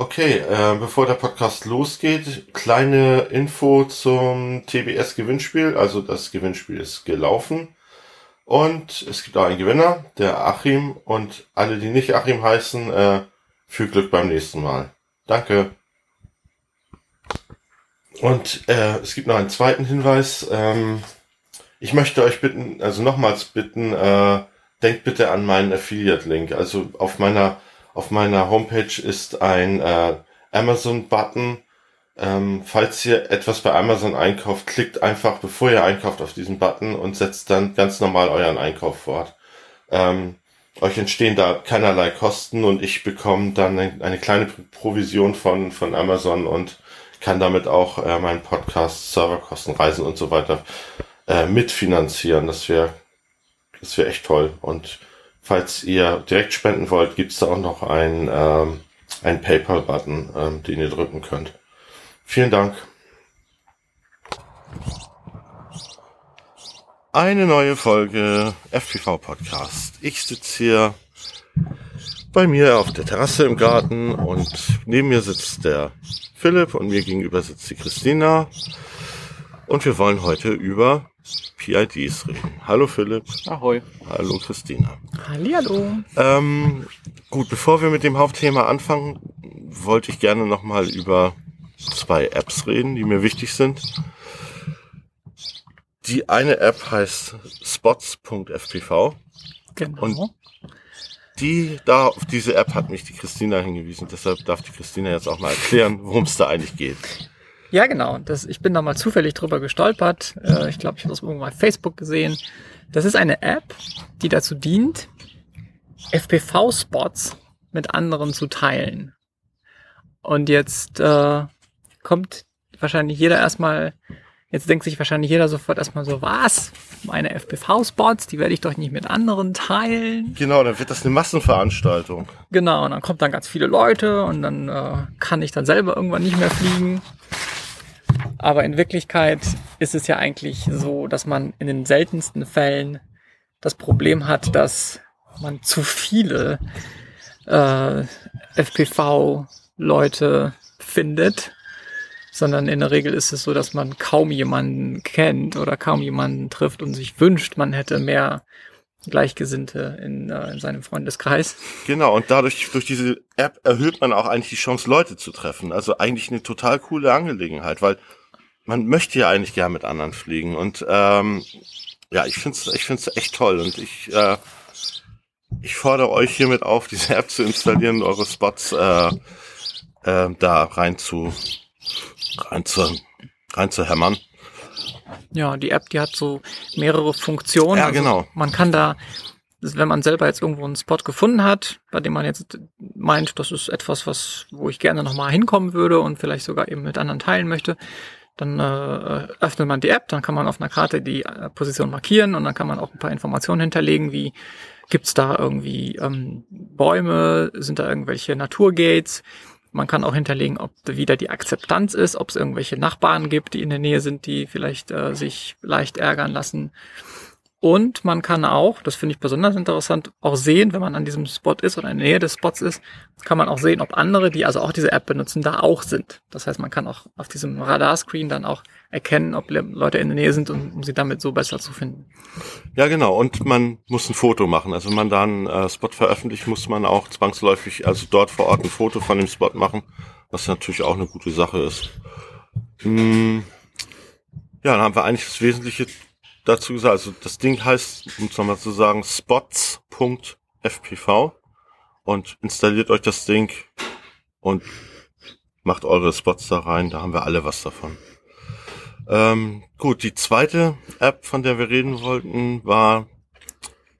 Okay, äh, bevor der Podcast losgeht, kleine Info zum TBS Gewinnspiel. Also das Gewinnspiel ist gelaufen. Und es gibt auch einen Gewinner, der Achim. Und alle, die nicht Achim heißen, äh, viel Glück beim nächsten Mal. Danke. Und äh, es gibt noch einen zweiten Hinweis. Ähm, ich möchte euch bitten, also nochmals bitten, äh, denkt bitte an meinen Affiliate-Link. Also auf meiner auf meiner Homepage ist ein äh, Amazon-Button. Ähm, falls ihr etwas bei Amazon einkauft, klickt einfach, bevor ihr einkauft, auf diesen Button und setzt dann ganz normal euren Einkauf fort. Ähm, euch entstehen da keinerlei Kosten und ich bekomme dann eine, eine kleine Provision von, von Amazon und kann damit auch äh, meinen Podcast, Serverkosten, Reisen und so weiter äh, mitfinanzieren. Das wäre das wäre echt toll. Und falls ihr direkt spenden wollt, gibt's da auch noch ein, ähm, ein PayPal-Button, ähm, den ihr drücken könnt. Vielen Dank. Eine neue Folge FPV Podcast. Ich sitze hier bei mir auf der Terrasse im Garten und neben mir sitzt der Philipp und mir gegenüber sitzt die Christina. Und wir wollen heute über PIDs reden. Hallo Philipp. Ahoi. Hallo Christina. Hallihallo. Ähm, gut, bevor wir mit dem Hauptthema anfangen, wollte ich gerne nochmal über zwei Apps reden, die mir wichtig sind. Die eine App heißt spots.fpv. Genau. Und die, da, auf diese App hat mich die Christina hingewiesen. Deshalb darf die Christina jetzt auch mal erklären, worum es da eigentlich geht. Ja, genau. Das, ich bin da mal zufällig drüber gestolpert. Äh, ich glaube, ich habe das irgendwo bei Facebook gesehen. Das ist eine App, die dazu dient, FPV-Spots mit anderen zu teilen. Und jetzt äh, kommt wahrscheinlich jeder erstmal, jetzt denkt sich wahrscheinlich jeder sofort erstmal so, was? Meine FPV-Spots, die werde ich doch nicht mit anderen teilen. Genau, dann wird das eine Massenveranstaltung. Genau, und dann kommt dann ganz viele Leute und dann äh, kann ich dann selber irgendwann nicht mehr fliegen. Aber in Wirklichkeit ist es ja eigentlich so, dass man in den seltensten Fällen das Problem hat, dass man zu viele äh, FPV-Leute findet, sondern in der Regel ist es so, dass man kaum jemanden kennt oder kaum jemanden trifft und sich wünscht, man hätte mehr Gleichgesinnte in, äh, in seinem Freundeskreis. Genau, und dadurch, durch diese App erhöht man auch eigentlich die Chance, Leute zu treffen. Also eigentlich eine total coole Angelegenheit, weil man möchte ja eigentlich gern mit anderen fliegen. Und ähm, ja, ich finde es ich find's echt toll. Und ich, äh, ich fordere euch hiermit auf, diese App zu installieren und eure Spots äh, äh, da rein zu, rein zu, rein zu hämmern. Ja, die App, die hat so mehrere Funktionen. Ja, genau. Also man kann da, wenn man selber jetzt irgendwo einen Spot gefunden hat, bei dem man jetzt meint, das ist etwas, was, wo ich gerne nochmal hinkommen würde und vielleicht sogar eben mit anderen teilen möchte, dann äh, öffnet man die App, dann kann man auf einer Karte die äh, Position markieren und dann kann man auch ein paar Informationen hinterlegen, wie gibt's da irgendwie ähm, Bäume, sind da irgendwelche Naturgates, man kann auch hinterlegen, ob wieder die Akzeptanz ist, ob es irgendwelche Nachbarn gibt, die in der Nähe sind, die vielleicht äh, sich leicht ärgern lassen. Und man kann auch, das finde ich besonders interessant, auch sehen, wenn man an diesem Spot ist oder in der Nähe des Spots ist, kann man auch sehen, ob andere, die also auch diese App benutzen, da auch sind. Das heißt, man kann auch auf diesem Radarscreen dann auch erkennen, ob Leute in der Nähe sind, um, um sie damit so besser zu finden. Ja, genau. Und man muss ein Foto machen. Also wenn man da einen äh, Spot veröffentlicht, muss man auch zwangsläufig, also dort vor Ort ein Foto von dem Spot machen, was natürlich auch eine gute Sache ist. Hm. Ja, dann haben wir eigentlich das Wesentliche dazu gesagt. Also das Ding heißt, um es nochmal zu sagen, spots.fpv und installiert euch das Ding und macht eure Spots da rein. Da haben wir alle was davon. Ähm, gut, die zweite App, von der wir reden wollten, war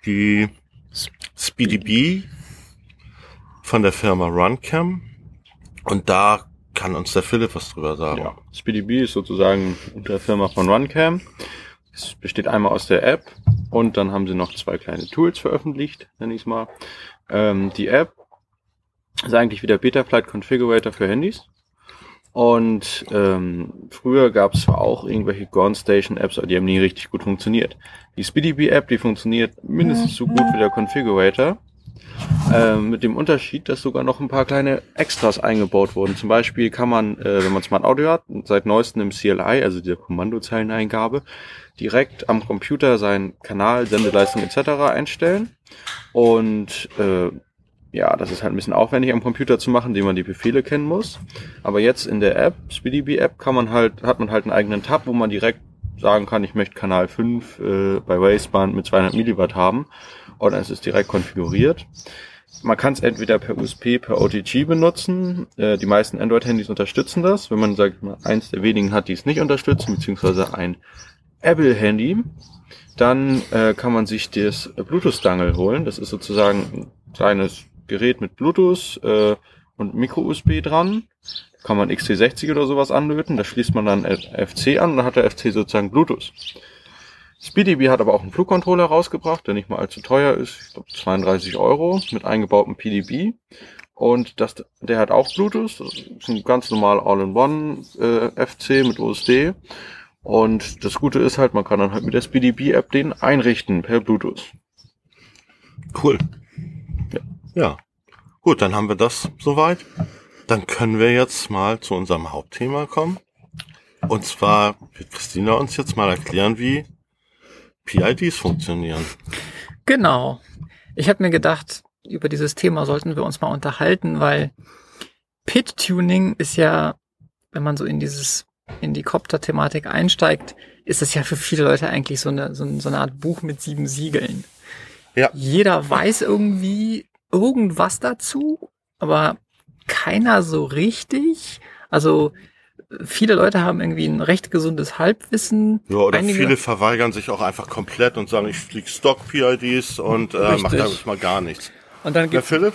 die SpeedyB von der Firma RunCam. Und da kann uns der Philipp was drüber sagen. Ja, SpeedyB ist sozusagen unter Firma von RunCam. Es besteht einmal aus der App und dann haben sie noch zwei kleine Tools veröffentlicht, nenne ich es mal. Ähm, die App ist eigentlich wieder Betaflight Configurator für Handys. Und ähm, früher gab es zwar auch irgendwelche Gone Station Apps, aber die haben nie richtig gut funktioniert. Die SpeedyB App, die funktioniert mindestens so gut wie der Configurator. Äh, mit dem Unterschied, dass sogar noch ein paar kleine Extras eingebaut wurden. Zum Beispiel kann man, äh, wenn man Smart Audio hat, seit neuestem im CLI, also der Kommandozeileneingabe, direkt am Computer seinen Kanal, Sendeleistung etc. einstellen. Und äh, ja, das ist halt ein bisschen aufwendig am Computer zu machen, indem man die Befehle kennen muss. Aber jetzt in der App, SpeedyB App, kann man halt, hat man halt einen eigenen Tab, wo man direkt sagen kann, ich möchte Kanal 5 äh, bei Waveband mit 200 Milliwatt haben. Und dann ist es direkt konfiguriert. Man kann es entweder per USB, per OTG benutzen. Äh, die meisten Android-Handys unterstützen das. Wenn man, sagt mal, eins der wenigen hat, die es nicht unterstützen, beziehungsweise ein Apple-Handy, dann äh, kann man sich das Bluetooth-Dangle holen. Das ist sozusagen ein kleines Gerät mit Bluetooth äh, und Micro-USB dran. Kann man XT60 oder sowas anlöten. Da schließt man dann FC an und dann hat der FC sozusagen Bluetooth. SpeedyB hat aber auch einen Flugcontroller rausgebracht, der nicht mal allzu teuer ist. Ich glaube 32 Euro mit eingebautem PDB. Und das, der hat auch Bluetooth. Das ist ein ganz normal All-in-One äh, FC mit USD. Und das Gute ist halt, man kann dann halt mit der SpeedyB-App den einrichten per Bluetooth. Cool. Ja. ja. Gut, dann haben wir das soweit. Dann können wir jetzt mal zu unserem Hauptthema kommen. Und zwar wird Christina uns jetzt mal erklären, wie PIDs funktionieren. Genau. Ich habe mir gedacht, über dieses Thema sollten wir uns mal unterhalten, weil Pit-Tuning ist ja, wenn man so in dieses in die Copter-Thematik einsteigt, ist das ja für viele Leute eigentlich so eine, so eine Art Buch mit sieben Siegeln. Ja. Jeder weiß irgendwie irgendwas dazu, aber keiner so richtig. Also viele Leute haben irgendwie ein recht gesundes Halbwissen. Ja, oder Einige viele verweigern sich auch einfach komplett und sagen, ich fliege Stock-PIDs und äh, mache damit mal gar nichts. Und dann gibt's, Philipp?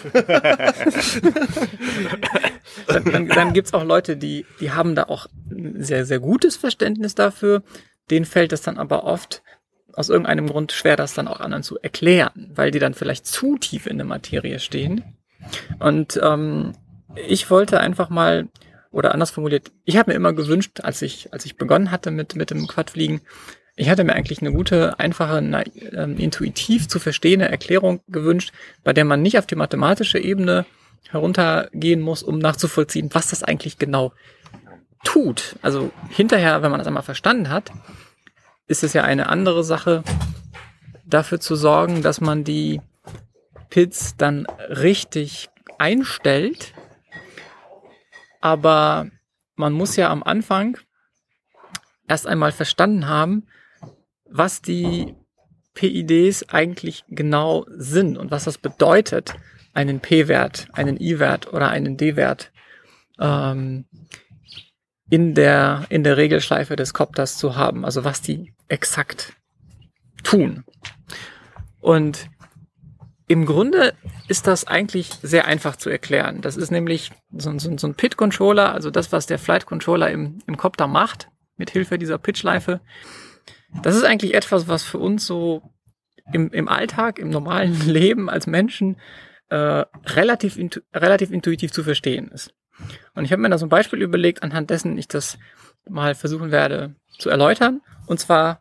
dann, dann, dann gibt's auch Leute, die, die haben da auch ein sehr, sehr gutes Verständnis dafür. Denen fällt es dann aber oft aus irgendeinem Grund schwer, das dann auch anderen zu erklären, weil die dann vielleicht zu tief in der Materie stehen. Und ähm, ich wollte einfach mal, oder anders formuliert, ich habe mir immer gewünscht, als ich, als ich begonnen hatte mit, mit dem Quadfliegen, ich hatte mir eigentlich eine gute, einfache, ähm, intuitiv zu verstehende Erklärung gewünscht, bei der man nicht auf die mathematische Ebene heruntergehen muss, um nachzuvollziehen, was das eigentlich genau tut. Also hinterher, wenn man das einmal verstanden hat, ist es ja eine andere Sache, dafür zu sorgen, dass man die Pits dann richtig einstellt. Aber man muss ja am Anfang erst einmal verstanden haben, was die PIDs eigentlich genau sind und was das bedeutet, einen P-Wert, einen I-Wert oder einen D-Wert ähm, in der in der Regelschleife des Copters zu haben, also was die exakt tun. Und im Grunde ist das eigentlich sehr einfach zu erklären. Das ist nämlich so, so, so ein Pit-Controller, also das, was der Flight-Controller im, im Copter macht, mit Hilfe dieser Pitchschleife. Das ist eigentlich etwas, was für uns so im, im Alltag, im normalen Leben als Menschen äh, relativ, intu relativ intuitiv zu verstehen ist. Und ich habe mir da so ein Beispiel überlegt, anhand dessen ich das mal versuchen werde zu erläutern. Und zwar,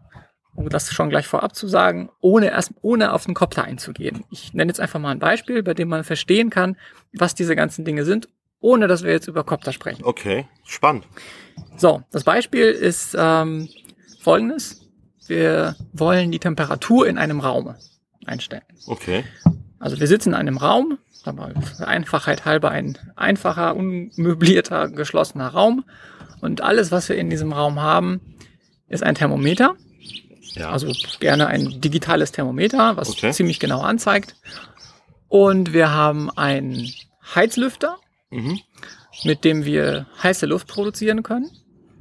um das schon gleich vorab zu sagen, ohne erst, ohne auf den Kopter einzugehen. Ich nenne jetzt einfach mal ein Beispiel, bei dem man verstehen kann, was diese ganzen Dinge sind, ohne dass wir jetzt über Kopter sprechen. Okay, spannend. So, das Beispiel ist ähm, folgendes. Wir wollen die Temperatur in einem Raum einstellen. Okay. Also wir sitzen in einem Raum, für Einfachheit halber ein einfacher, unmöblierter, geschlossener Raum. Und alles, was wir in diesem Raum haben, ist ein Thermometer. Ja. Also gerne ein digitales Thermometer, was okay. ziemlich genau anzeigt. Und wir haben einen Heizlüfter, mhm. mit dem wir heiße Luft produzieren können.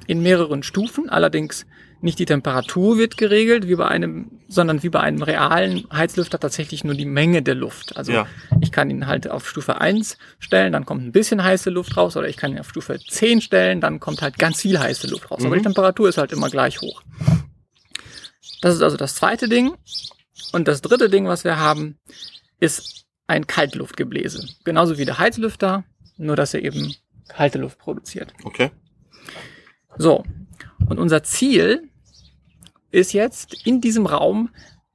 In mehreren Stufen, allerdings nicht die Temperatur wird geregelt, wie bei einem, sondern wie bei einem realen Heizlüfter tatsächlich nur die Menge der Luft. Also ja. ich kann ihn halt auf Stufe 1 stellen, dann kommt ein bisschen heiße Luft raus, oder ich kann ihn auf Stufe 10 stellen, dann kommt halt ganz viel heiße Luft raus. Mhm. Aber die Temperatur ist halt immer gleich hoch. Das ist also das zweite Ding. Und das dritte Ding, was wir haben, ist ein Kaltluftgebläse. Genauso wie der Heizlüfter, nur dass er eben kalte Luft produziert. Okay. So. Und unser Ziel ist jetzt in diesem Raum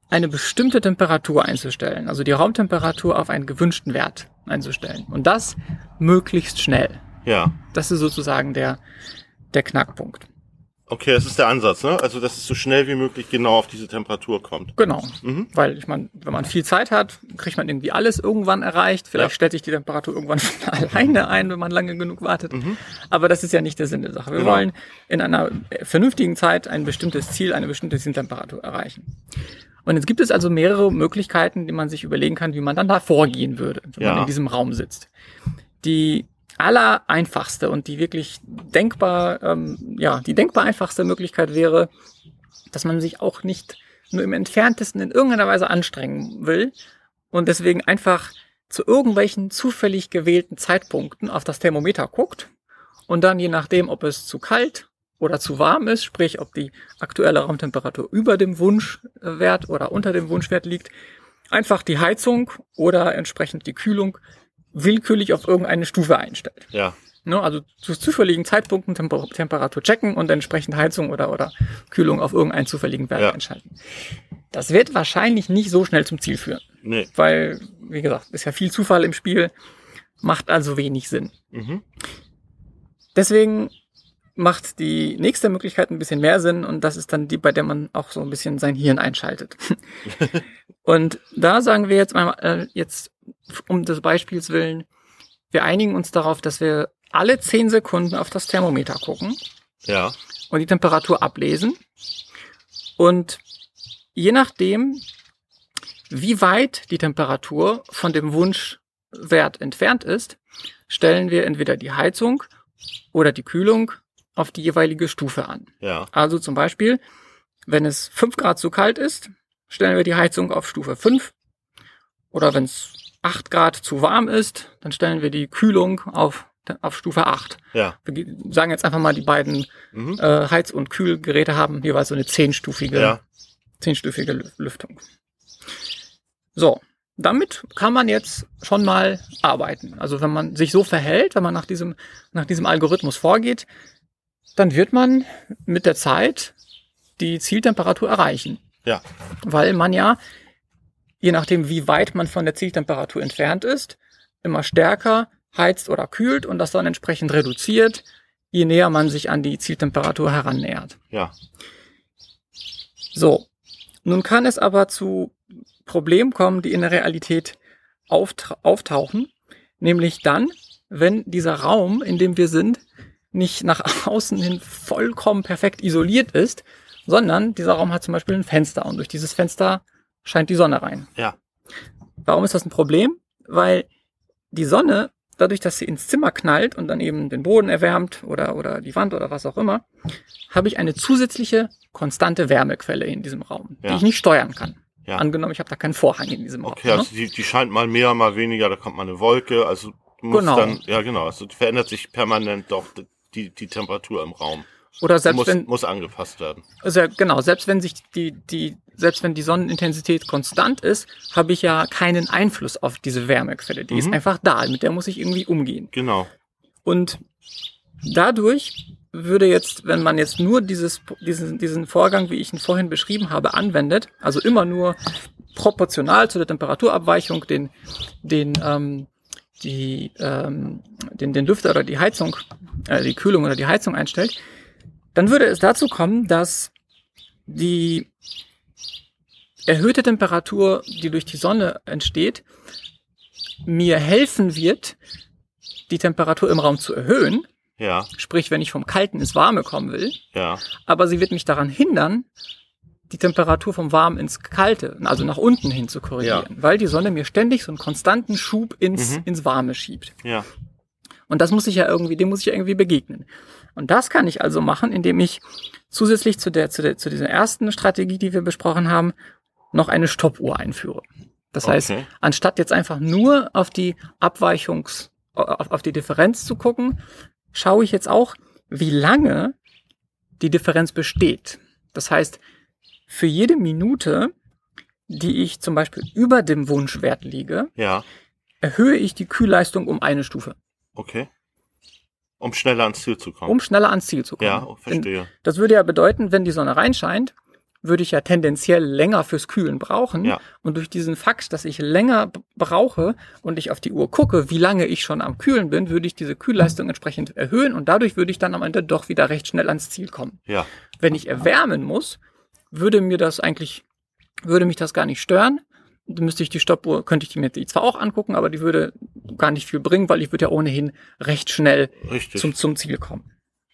eine bestimmte Temperatur einzustellen, also die Raumtemperatur auf einen gewünschten Wert einzustellen. Und das möglichst schnell. Ja. Das ist sozusagen der, der Knackpunkt. Okay, das ist der Ansatz, ne? Also, dass es so schnell wie möglich genau auf diese Temperatur kommt. Genau. Mhm. Weil ich meine, wenn man viel Zeit hat, kriegt man irgendwie alles irgendwann erreicht. Vielleicht Ja. stellt sich die Temperatur irgendwann von alleine ein, wenn man lange genug wartet. Mhm. Aber das ist ja nicht der Sinn der Sache. Wir Genau. wollen in einer vernünftigen Zeit ein bestimmtes Ziel, eine bestimmte Zieltemperatur erreichen. Und jetzt gibt es also mehrere Möglichkeiten, die man sich überlegen kann, wie man dann da vorgehen würde, wenn Ja. man in diesem Raum sitzt. Die aller einfachste und die wirklich denkbar, ähm, ja, die denkbar einfachste Möglichkeit wäre, dass man sich auch nicht nur im entferntesten in irgendeiner Weise anstrengen will und deswegen einfach zu irgendwelchen zufällig gewählten Zeitpunkten auf das Thermometer guckt und dann je nachdem, ob es zu kalt oder zu warm ist, sprich ob die aktuelle Raumtemperatur über dem Wunschwert oder unter dem Wunschwert liegt, einfach die Heizung oder entsprechend die Kühlung willkürlich auf irgendeine Stufe einstellt. Ja. Ne, also zu zufälligen Zeitpunkten Temper Temperatur checken und entsprechend Heizung oder, oder Kühlung auf irgendeinen zufälligen Wert Ja. einschalten. Das wird wahrscheinlich nicht so schnell zum Ziel führen, Nee. weil, wie gesagt, ist ja viel Zufall im Spiel, macht also wenig Sinn. Mhm. Deswegen macht die nächste Möglichkeit ein bisschen mehr Sinn und das ist dann die, bei der man auch so ein bisschen sein Hirn einschaltet. und da sagen wir jetzt mal, äh, jetzt um des Beispiels willen, wir einigen uns darauf, dass wir alle zehn Sekunden auf das Thermometer gucken Ja. und die Temperatur ablesen. Und je nachdem, wie weit die Temperatur von dem Wunschwert entfernt ist, stellen wir entweder die Heizung oder die Kühlung auf die jeweilige Stufe an. Ja. Also zum Beispiel, wenn es 5 Grad zu kalt ist, stellen wir die Heizung auf Stufe 5. Oder wenn es 8 Grad zu warm ist, dann stellen wir die Kühlung auf, auf Stufe 8. Ja. Wir ge- sagen jetzt einfach mal, die beiden Mhm. äh, Heiz- und Kühlgeräte haben jeweils so eine zehnstufige, Ja. zehnstufige Lü- Lüftung. So, damit kann man jetzt schon mal arbeiten. Also wenn man sich so verhält, wenn man nach diesem, nach diesem Algorithmus vorgeht, dann wird man mit der Zeit die Zieltemperatur erreichen. Ja. Weil man ja, je nachdem wie weit man von der Zieltemperatur entfernt ist, immer stärker heizt oder kühlt und das dann entsprechend reduziert, je näher man sich an die Zieltemperatur herannähert. Ja. So, nun kann es aber zu Problemen kommen, die in der Realität auft auftauchen, nämlich dann, wenn dieser Raum, in dem wir sind, nicht nach außen hin vollkommen perfekt isoliert ist, sondern dieser Raum hat zum Beispiel ein Fenster und durch dieses Fenster scheint die Sonne rein. Ja. Warum ist das ein Problem? Weil die Sonne, dadurch, dass sie ins Zimmer knallt und dann eben den Boden erwärmt oder, oder die Wand oder was auch immer, habe ich eine zusätzliche konstante Wärmequelle in diesem Raum, Ja. die ich nicht steuern kann. Ja. Angenommen, ich habe da keinen Vorhang in diesem Okay, Raum. also die, die scheint mal mehr, mal weniger, da kommt mal eine Wolke, also du musst Genau. dann, ja genau, also verändert sich permanent doch die, die Temperatur im Raum. Oder selbst muss, wenn, muss angepasst werden. also genau, selbst wenn sich die, die, selbst wenn die Sonnenintensität konstant ist, habe ich ja keinen Einfluss auf diese Wärmequelle. Die ist Mhm. einfach da, mit der muss ich irgendwie umgehen. Genau. Und dadurch würde jetzt, wenn man jetzt nur dieses, diesen, diesen Vorgang, wie ich ihn vorhin beschrieben habe, anwendet, also immer nur proportional zu der Temperaturabweichung den, den, ähm, die, ähm, den, den Lüfter oder die Heizung, äh, die Kühlung oder die Heizung einstellt, dann würde es dazu kommen, dass die erhöhte Temperatur, die durch die Sonne entsteht, mir helfen wird, die Temperatur im Raum zu erhöhen, Ja, sprich, wenn ich vom Kalten ins Warme kommen will, ja, aber sie wird mich daran hindern, die Temperatur vom Warmen ins Kalte, also nach unten hin zu korrigieren, weil die Sonne mir ständig so einen konstanten Schub ins, Mhm. ins Warme schiebt. ja, Und das muss ich ja irgendwie, dem muss ich ja irgendwie begegnen. Und das kann ich also machen, indem ich zusätzlich zu der, zu der, zu dieser ersten Strategie, die wir besprochen haben, noch eine Stoppuhr einführe. Das heißt, Okay. anstatt jetzt einfach nur auf die Abweichungs, auf, auf die Differenz zu gucken, schaue ich jetzt auch, wie lange die Differenz besteht. Das heißt, für jede Minute, die ich zum Beispiel über dem Wunschwert liege, ja, erhöhe ich die Kühlleistung um eine Stufe. okay. Um schneller ans Ziel zu kommen. um schneller ans Ziel zu kommen. ja, Denn verstehe. das würde ja bedeuten, wenn die Sonne reinscheint würde ich ja tendenziell länger fürs Kühlen brauchen. Ja. Und durch diesen Fakt, dass ich länger brauche und ich auf die Uhr gucke, wie lange ich schon am Kühlen bin, würde ich diese Kühlleistung entsprechend erhöhen und dadurch würde ich dann am Ende doch wieder recht schnell ans Ziel kommen. Ja. Wenn ich erwärmen muss, würde mir das eigentlich, würde mich das gar nicht stören. Müsste ich die Stoppuhr, könnte ich die mir die zwar auch angucken, aber die würde gar nicht viel bringen, weil ich würde ja ohnehin recht schnell Richtig. zum, zum Ziel kommen.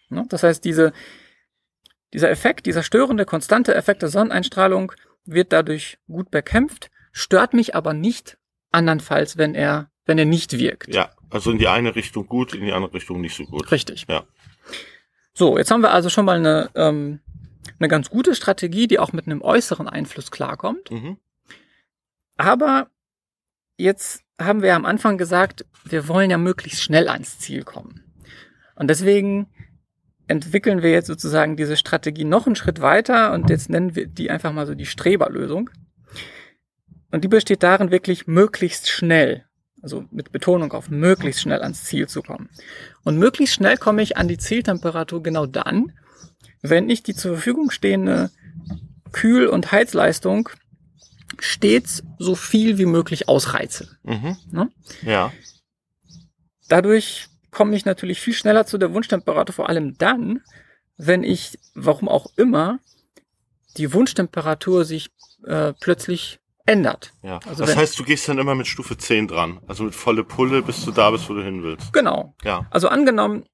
Ne? Das heißt, diese, dieser Effekt, dieser störende, konstante Effekt der Sonneneinstrahlung wird dadurch gut bekämpft, stört mich aber nicht andernfalls, wenn er, wenn er nicht wirkt. ja. Also in die eine Richtung gut, in die andere Richtung nicht so gut. Richtig. Ja. So, jetzt haben wir also schon mal eine, ähm, eine ganz gute Strategie, die auch mit einem äußeren Einfluss klarkommt. Mhm. Aber jetzt haben wir am Anfang gesagt, wir wollen ja möglichst schnell ans Ziel kommen. Und deswegen entwickeln wir jetzt sozusagen diese Strategie noch einen Schritt weiter und jetzt nennen wir die einfach mal so die Streberlösung. Und die besteht darin, wirklich möglichst schnell, also mit Betonung auf möglichst schnell ans Ziel zu kommen. Und möglichst schnell komme ich an die Zieltemperatur genau dann, wenn ich die zur Verfügung stehende Kühl- und Heizleistung stets so viel wie möglich ausreize. Mhm. Ne? Ja. Dadurch komme ich natürlich viel schneller zu der Wunschtemperatur, vor allem dann, wenn ich, warum auch immer, die Wunschtemperatur sich äh, plötzlich ändert. Ja. Also das heißt, du gehst dann immer mit Stufe 10 dran. Also mit volle Pulle, bis du da bist, wo du hin willst. Genau. Ja. Also angenommen,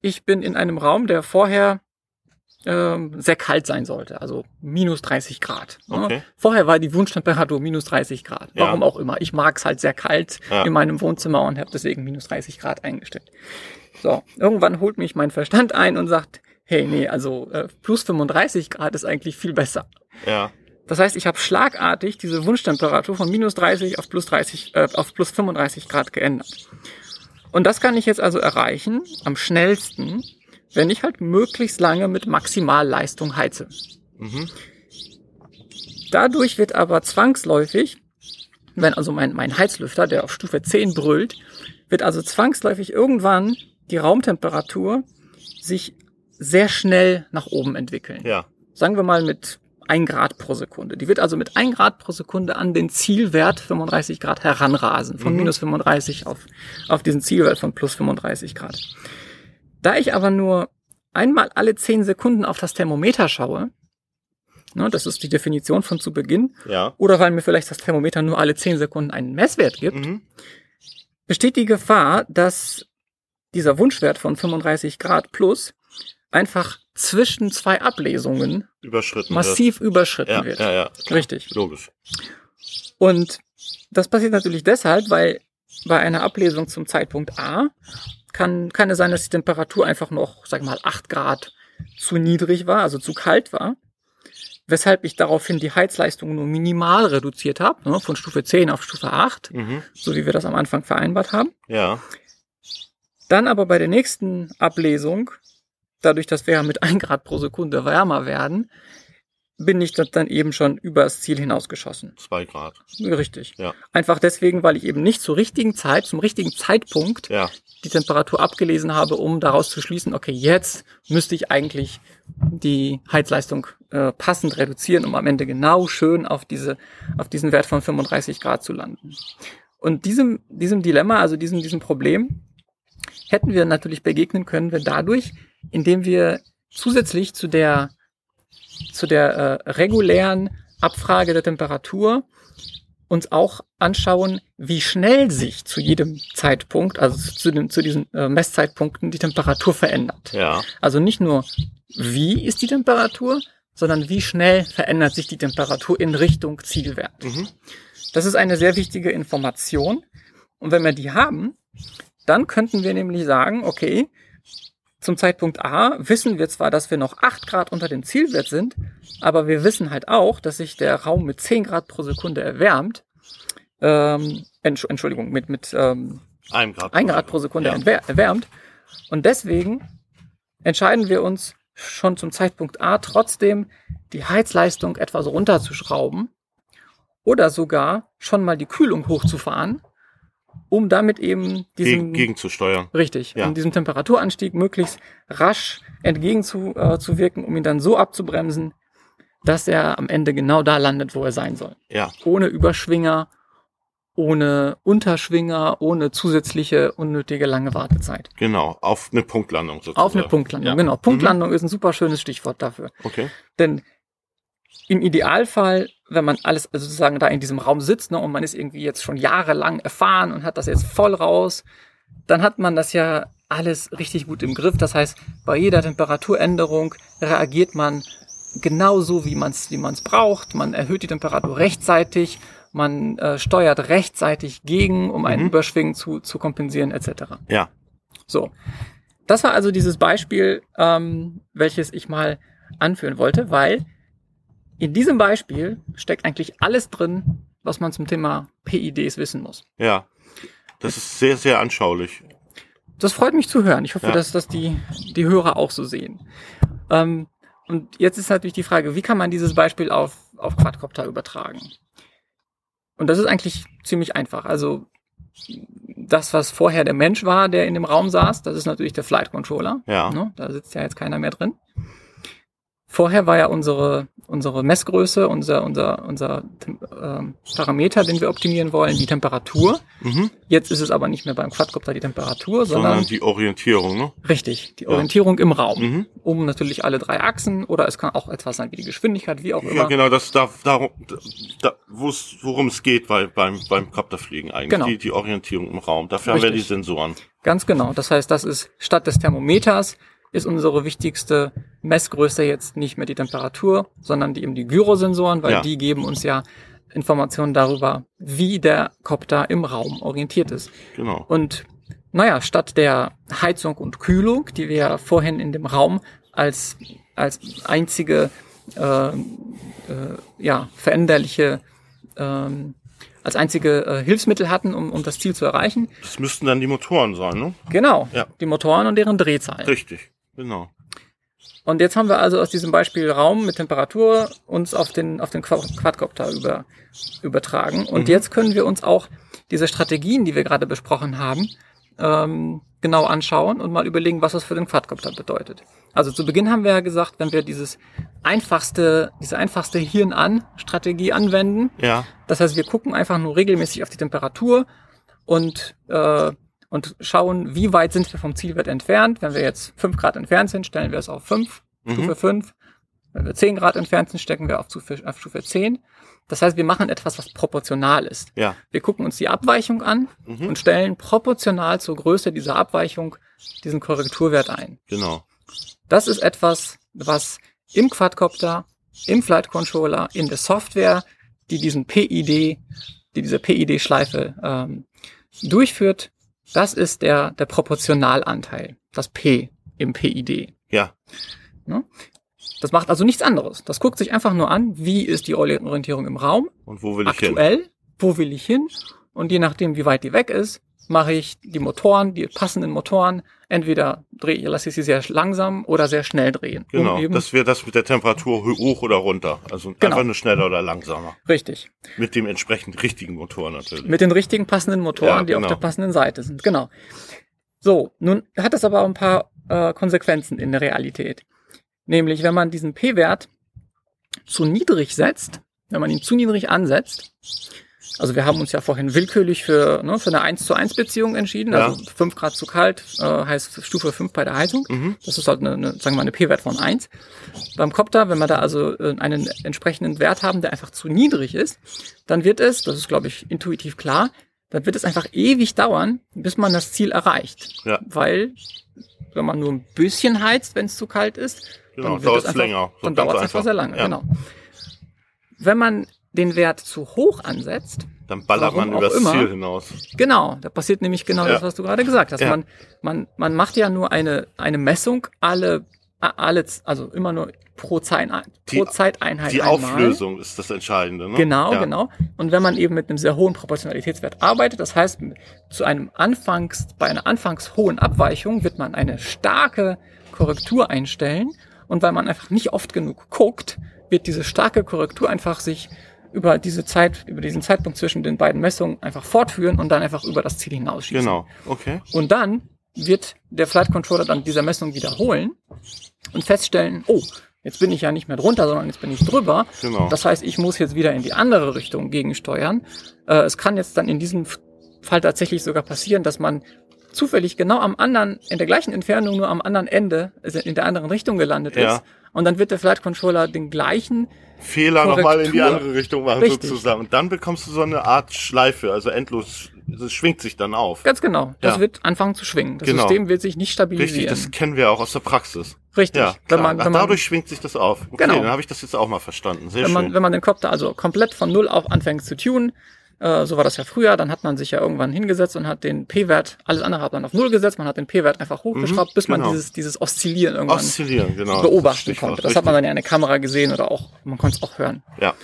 ich bin in einem Raum, der vorher ähm, sehr kalt sein sollte, also minus 30 Grad. ne? Okay. Vorher war die Wunschtemperatur minus 30 Grad. Ja. Warum auch immer. Ich mag es halt sehr kalt Ja. in meinem Wohnzimmer und habe deswegen minus 30 Grad eingestellt. So, irgendwann holt mich mein Verstand ein und sagt, hey, nee, also äh, plus 35 Grad ist eigentlich viel besser. Ja. Das heißt, ich habe schlagartig diese Wunschtemperatur von minus 30 auf plus 30, äh, auf plus 35 Grad geändert. Und das kann ich jetzt also erreichen am schnellsten, wenn ich halt möglichst lange mit Maximalleistung heize. Mhm. Dadurch wird aber zwangsläufig, wenn also mein, mein Heizlüfter, der auf Stufe 10 brüllt, wird also zwangsläufig irgendwann die Raumtemperatur sich sehr schnell nach oben entwickeln Ja. sagen wir mal mit 1 Grad pro Sekunde. Die wird also mit 1 Grad pro Sekunde an den Zielwert 35 Grad heranrasen, von Mhm. minus 35 auf, auf diesen Zielwert von plus 35 Grad. Da ich aber nur einmal alle 10 Sekunden auf das Thermometer schaue, ne, das ist die Definition von zu Beginn, Ja. oder weil mir vielleicht das Thermometer nur alle 10 Sekunden einen Messwert gibt, Mhm. besteht die Gefahr, dass dieser Wunschwert von 35 Grad plus einfach zwischen zwei Ablesungen Überschritten. massiv überschritten wird. wird. Ja, ja, ja. Richtig. Logisch. Und das passiert natürlich deshalb, weil bei einer Ablesung zum Zeitpunkt A kann, kann es sein, dass die Temperatur einfach noch, sag mal, 8 Grad zu niedrig war, also zu kalt war. Weshalb ich daraufhin die Heizleistung nur minimal reduziert habe, ne, von Stufe 10 auf Stufe 8, Mhm. so wie wir das am Anfang vereinbart haben. Ja. Dann aber bei der nächsten Ablesung, dadurch, dass wir ja mit 1 Grad pro Sekunde wärmer werden, bin ich das dann eben schon übers Ziel hinausgeschossen. Zwei Grad. Richtig. Ja. Einfach deswegen, weil ich eben nicht zur richtigen Zeit, zum richtigen Zeitpunkt Ja. die Temperatur abgelesen habe, um daraus zu schließen, okay, jetzt müsste ich eigentlich die Heizleistung äh, passend reduzieren, um am Ende genau schön auf diese, auf diesen Wert von 35 Grad zu landen. Und diesem, diesem Dilemma, also diesem, diesem Problem, hätten wir natürlich begegnen können, wir dadurch, indem wir zusätzlich zu der, zu der äh, regulären Abfrage der Temperatur uns auch anschauen, wie schnell sich zu jedem Zeitpunkt, also zu, den, zu diesen äh, Messzeitpunkten, die Temperatur verändert. Ja. Also nicht nur, wie ist die Temperatur, sondern wie schnell verändert sich die Temperatur in Richtung Zielwert. Mhm. Das ist eine sehr wichtige Information. Und wenn wir die haben, dann könnten wir nämlich sagen, okay, zum Zeitpunkt A wissen wir zwar, dass wir noch 8 Grad unter dem Zielwert sind, aber wir wissen halt auch, dass sich der Raum mit 10 Grad pro Sekunde erwärmt. Ähm, Entsch- Entschuldigung, mit, mit ähm, Ein Grad. 1 Grad pro Sekunde Ja. erwärmt. Und deswegen entscheiden wir uns schon zum Zeitpunkt A trotzdem, die Heizleistung etwas runterzuschrauben oder sogar schon mal die Kühlung hochzufahren, um damit eben diesem gegenzusteuern. richtig, Ja. um diesem Temperaturanstieg möglichst rasch entgegenzuwirken, äh, um ihn dann so abzubremsen, dass er am Ende genau da landet, wo er sein soll. Ja, Ohne Überschwinger, ohne Unterschwinger, ohne zusätzliche unnötige lange Wartezeit. genau. Auf eine Punktlandung sozusagen. Auf eine Punktlandung, Ja. genau. Punktlandung ist ein super schönes Stichwort dafür. Okay. Denn im Idealfall, wenn man alles also sozusagen da in diesem Raum sitzt ne, und man ist irgendwie jetzt schon jahrelang erfahren und hat das jetzt voll raus, dann hat man das ja alles richtig gut im Griff. Das heißt, bei jeder Temperaturänderung reagiert man genauso, wie man es wie man's braucht. Man erhöht die Temperatur rechtzeitig, man äh, steuert rechtzeitig gegen, um einen Mhm. Überschwingen zu, zu kompensieren etc. Ja. So, das war also dieses Beispiel, ähm, welches ich mal anführen wollte, weil in diesem Beispiel steckt eigentlich alles drin, was man zum Thema PIDs wissen muss. Ja. Das ist sehr, sehr anschaulich. Das freut mich zu hören. Ich hoffe, Ja. dass das die, die Hörer auch so sehen. Ähm, und jetzt ist natürlich die Frage, wie kann man dieses Beispiel auf, auf Quadcopter übertragen? Und das ist eigentlich ziemlich einfach. Also das, was vorher der Mensch war, der in dem Raum saß, das ist natürlich der Flight Controller. Ja. Ne? Da sitzt ja jetzt keiner mehr drin. Vorher war ja unsere, unsere Messgröße, unser, unser, unser ähm, Parameter, den wir optimieren wollen, die Temperatur. Mhm. Jetzt ist es aber nicht mehr beim Quadcopter die Temperatur, Sondern sondern die Orientierung, ne? richtig, die Ja. Orientierung im Raum. Mhm. Um natürlich alle drei Achsen oder es kann auch etwas sein wie die Geschwindigkeit, wie auch Ja, immer. genau, das da, darum, da, worum es geht bei, beim, beim Copterfliegen eigentlich. Genau. Die, die Orientierung im Raum. Dafür haben wir die Richtig. Sensoren. Ganz genau. Das heißt, das ist statt des Thermometers ist unsere wichtigste Messgröße jetzt nicht mehr die Temperatur, sondern die eben die Gyrosensoren, weil Ja. die geben uns ja Informationen darüber, wie der Kopter im Raum orientiert ist. Genau. Und naja, statt der Heizung und Kühlung, die wir ja vorhin in dem Raum als, als einzige äh, äh, ja, veränderliche, ähm, als einzige äh, Hilfsmittel hatten, um, um das Ziel zu erreichen. Das müssten dann die Motoren sein, ne? Genau, Ja. die Motoren und deren Drehzahl. Richtig. Genau. Und jetzt haben wir also aus diesem Beispiel Raum mit Temperatur uns auf den, auf den Qua- Quadcopter über, übertragen. Und Mhm. jetzt können wir uns auch diese Strategien, die wir gerade besprochen haben, ähm, genau anschauen und mal überlegen, was das für den Quadcopter bedeutet. Also zu Beginn haben wir ja gesagt, wenn wir dieses einfachste, diese einfachste Hirn-an-Strategie anwenden, Ja. das heißt, wir gucken einfach nur regelmäßig auf die Temperatur und, äh, und schauen, wie weit sind wir vom Zielwert entfernt. Wenn wir jetzt 5 Grad entfernt sind, stellen wir es auf 5, Mhm. Stufe 5. Wenn wir 10 Grad entfernt sind, stecken wir auf Stufe, auf Stufe 10. Das heißt, wir machen etwas, was proportional ist. Ja. Wir gucken uns die Abweichung an Mhm. und stellen proportional zur Größe dieser Abweichung diesen Korrekturwert ein. Genau. Das ist etwas, was im Quadcopter, im Flight Controller, in der Software, die diesen PID, die diese PID-Schleife ähm, durchführt, das ist der, der Proportionalanteil, das P im PID. Ja. Das macht also nichts anderes. Das guckt sich einfach nur an, wie ist die Orientierung im Raum, Und wo will ich hin? aktuell, wo will ich hin und je nachdem, wie weit die weg ist, mache ich die Motoren, die passenden Motoren, entweder drehe, lasse ich sie sehr langsam oder sehr schnell drehen. um Genau. eben, Das wäre das mit der Temperatur ho- hoch oder runter. Also Genau. einfach nur schneller oder langsamer. richtig. Mit dem entsprechend richtigen Motor natürlich. Mit den richtigen passenden Motoren, Ja, die auf genau. der passenden Seite sind. Genau. So, nun hat das aber auch ein paar äh, Konsequenzen in der Realität. Nämlich, wenn man diesen P-Wert zu niedrig setzt, wenn man ihn zu niedrig ansetzt, also wir haben uns ja vorhin willkürlich für, ne, für eine 1 zu 1 Beziehung entschieden, Ja. also 5 Grad zu kalt äh, heißt Stufe 5 bei der Heizung. Mhm. Das ist halt eine, eine sagen wir mal, eine P-Wert von 1. Beim Copter, wenn wir da also äh, einen entsprechenden Wert haben, der einfach zu niedrig ist, dann wird es, das ist glaube ich intuitiv klar, dann wird es einfach ewig dauern, bis man das Ziel erreicht. Ja. Weil, wenn man nur ein bisschen heizt, wenn es zu kalt ist, Genau, dann dauert es länger. Dann dauert es einfach einfach. sehr lange, Ja. genau. Wenn man den Wert zu hoch ansetzt, Dann ballert man übers immer. Ziel hinaus. Genau, da passiert nämlich genau Ja. das, was du gerade gesagt hast. Ja. Man, man, man macht ja nur eine, eine Messung alle, alle, also immer nur pro, Zeit, pro Die- Zeiteinheit Die einmal. Auflösung ist das Entscheidende. Ne? Genau, ja. genau. Und wenn man eben mit einem sehr hohen Proportionalitätswert arbeitet, das heißt, zu einem Anfangs, bei einer anfangs hohen Abweichung wird man eine starke Korrektur einstellen. Und weil man einfach nicht oft genug guckt, wird diese starke Korrektur einfach sich über diese Zeit, über diesen Zeitpunkt zwischen den beiden Messungen einfach fortführen und dann einfach über das Ziel hinausschießen. Genau. Okay. Und dann wird der Flight Controller dann diese Messung wiederholen und feststellen, oh, Jetzt bin ich ja nicht mehr drunter, sondern jetzt bin ich drüber. Genau. Das heißt, ich muss jetzt wieder in die andere Richtung gegensteuern. Äh, es kann jetzt dann in diesem Fall tatsächlich sogar passieren, dass man zufällig genau am anderen, in der gleichen Entfernung, nur am anderen Ende, also in der anderen Richtung gelandet Ja. ist. Und dann wird der Flight Controller den gleichen, Fehler nochmal in die andere Richtung machen Richtig. sozusagen. Und dann bekommst du so eine Art Schleife, also endlos, es schwingt sich dann auf. ganz genau, das Ja. wird anfangen zu schwingen. Das Genau. System wird sich nicht Richtig, stabilisieren. das kennen wir auch aus der Praxis. Richtig. Ja, wenn man, Ach, wenn man, dadurch schwingt sich das auf. Okay, Genau. dann habe ich das jetzt auch mal verstanden. Sehr wenn man, schön. wenn man den Copter also komplett von Null auf anfängt zu tunen, äh, so war das ja früher, dann hat man sich ja irgendwann hingesetzt und hat den P-Wert, alles andere hat man auf Null gesetzt, man hat den P-Wert einfach hochgeschraubt, bis man genau. dieses, dieses Oszillieren irgendwann Oszillieren, genau. beobachten Stichwort, konnte. Das hat man dann ja in der Kamera gesehen oder auch, man konnte es auch hören. Ja,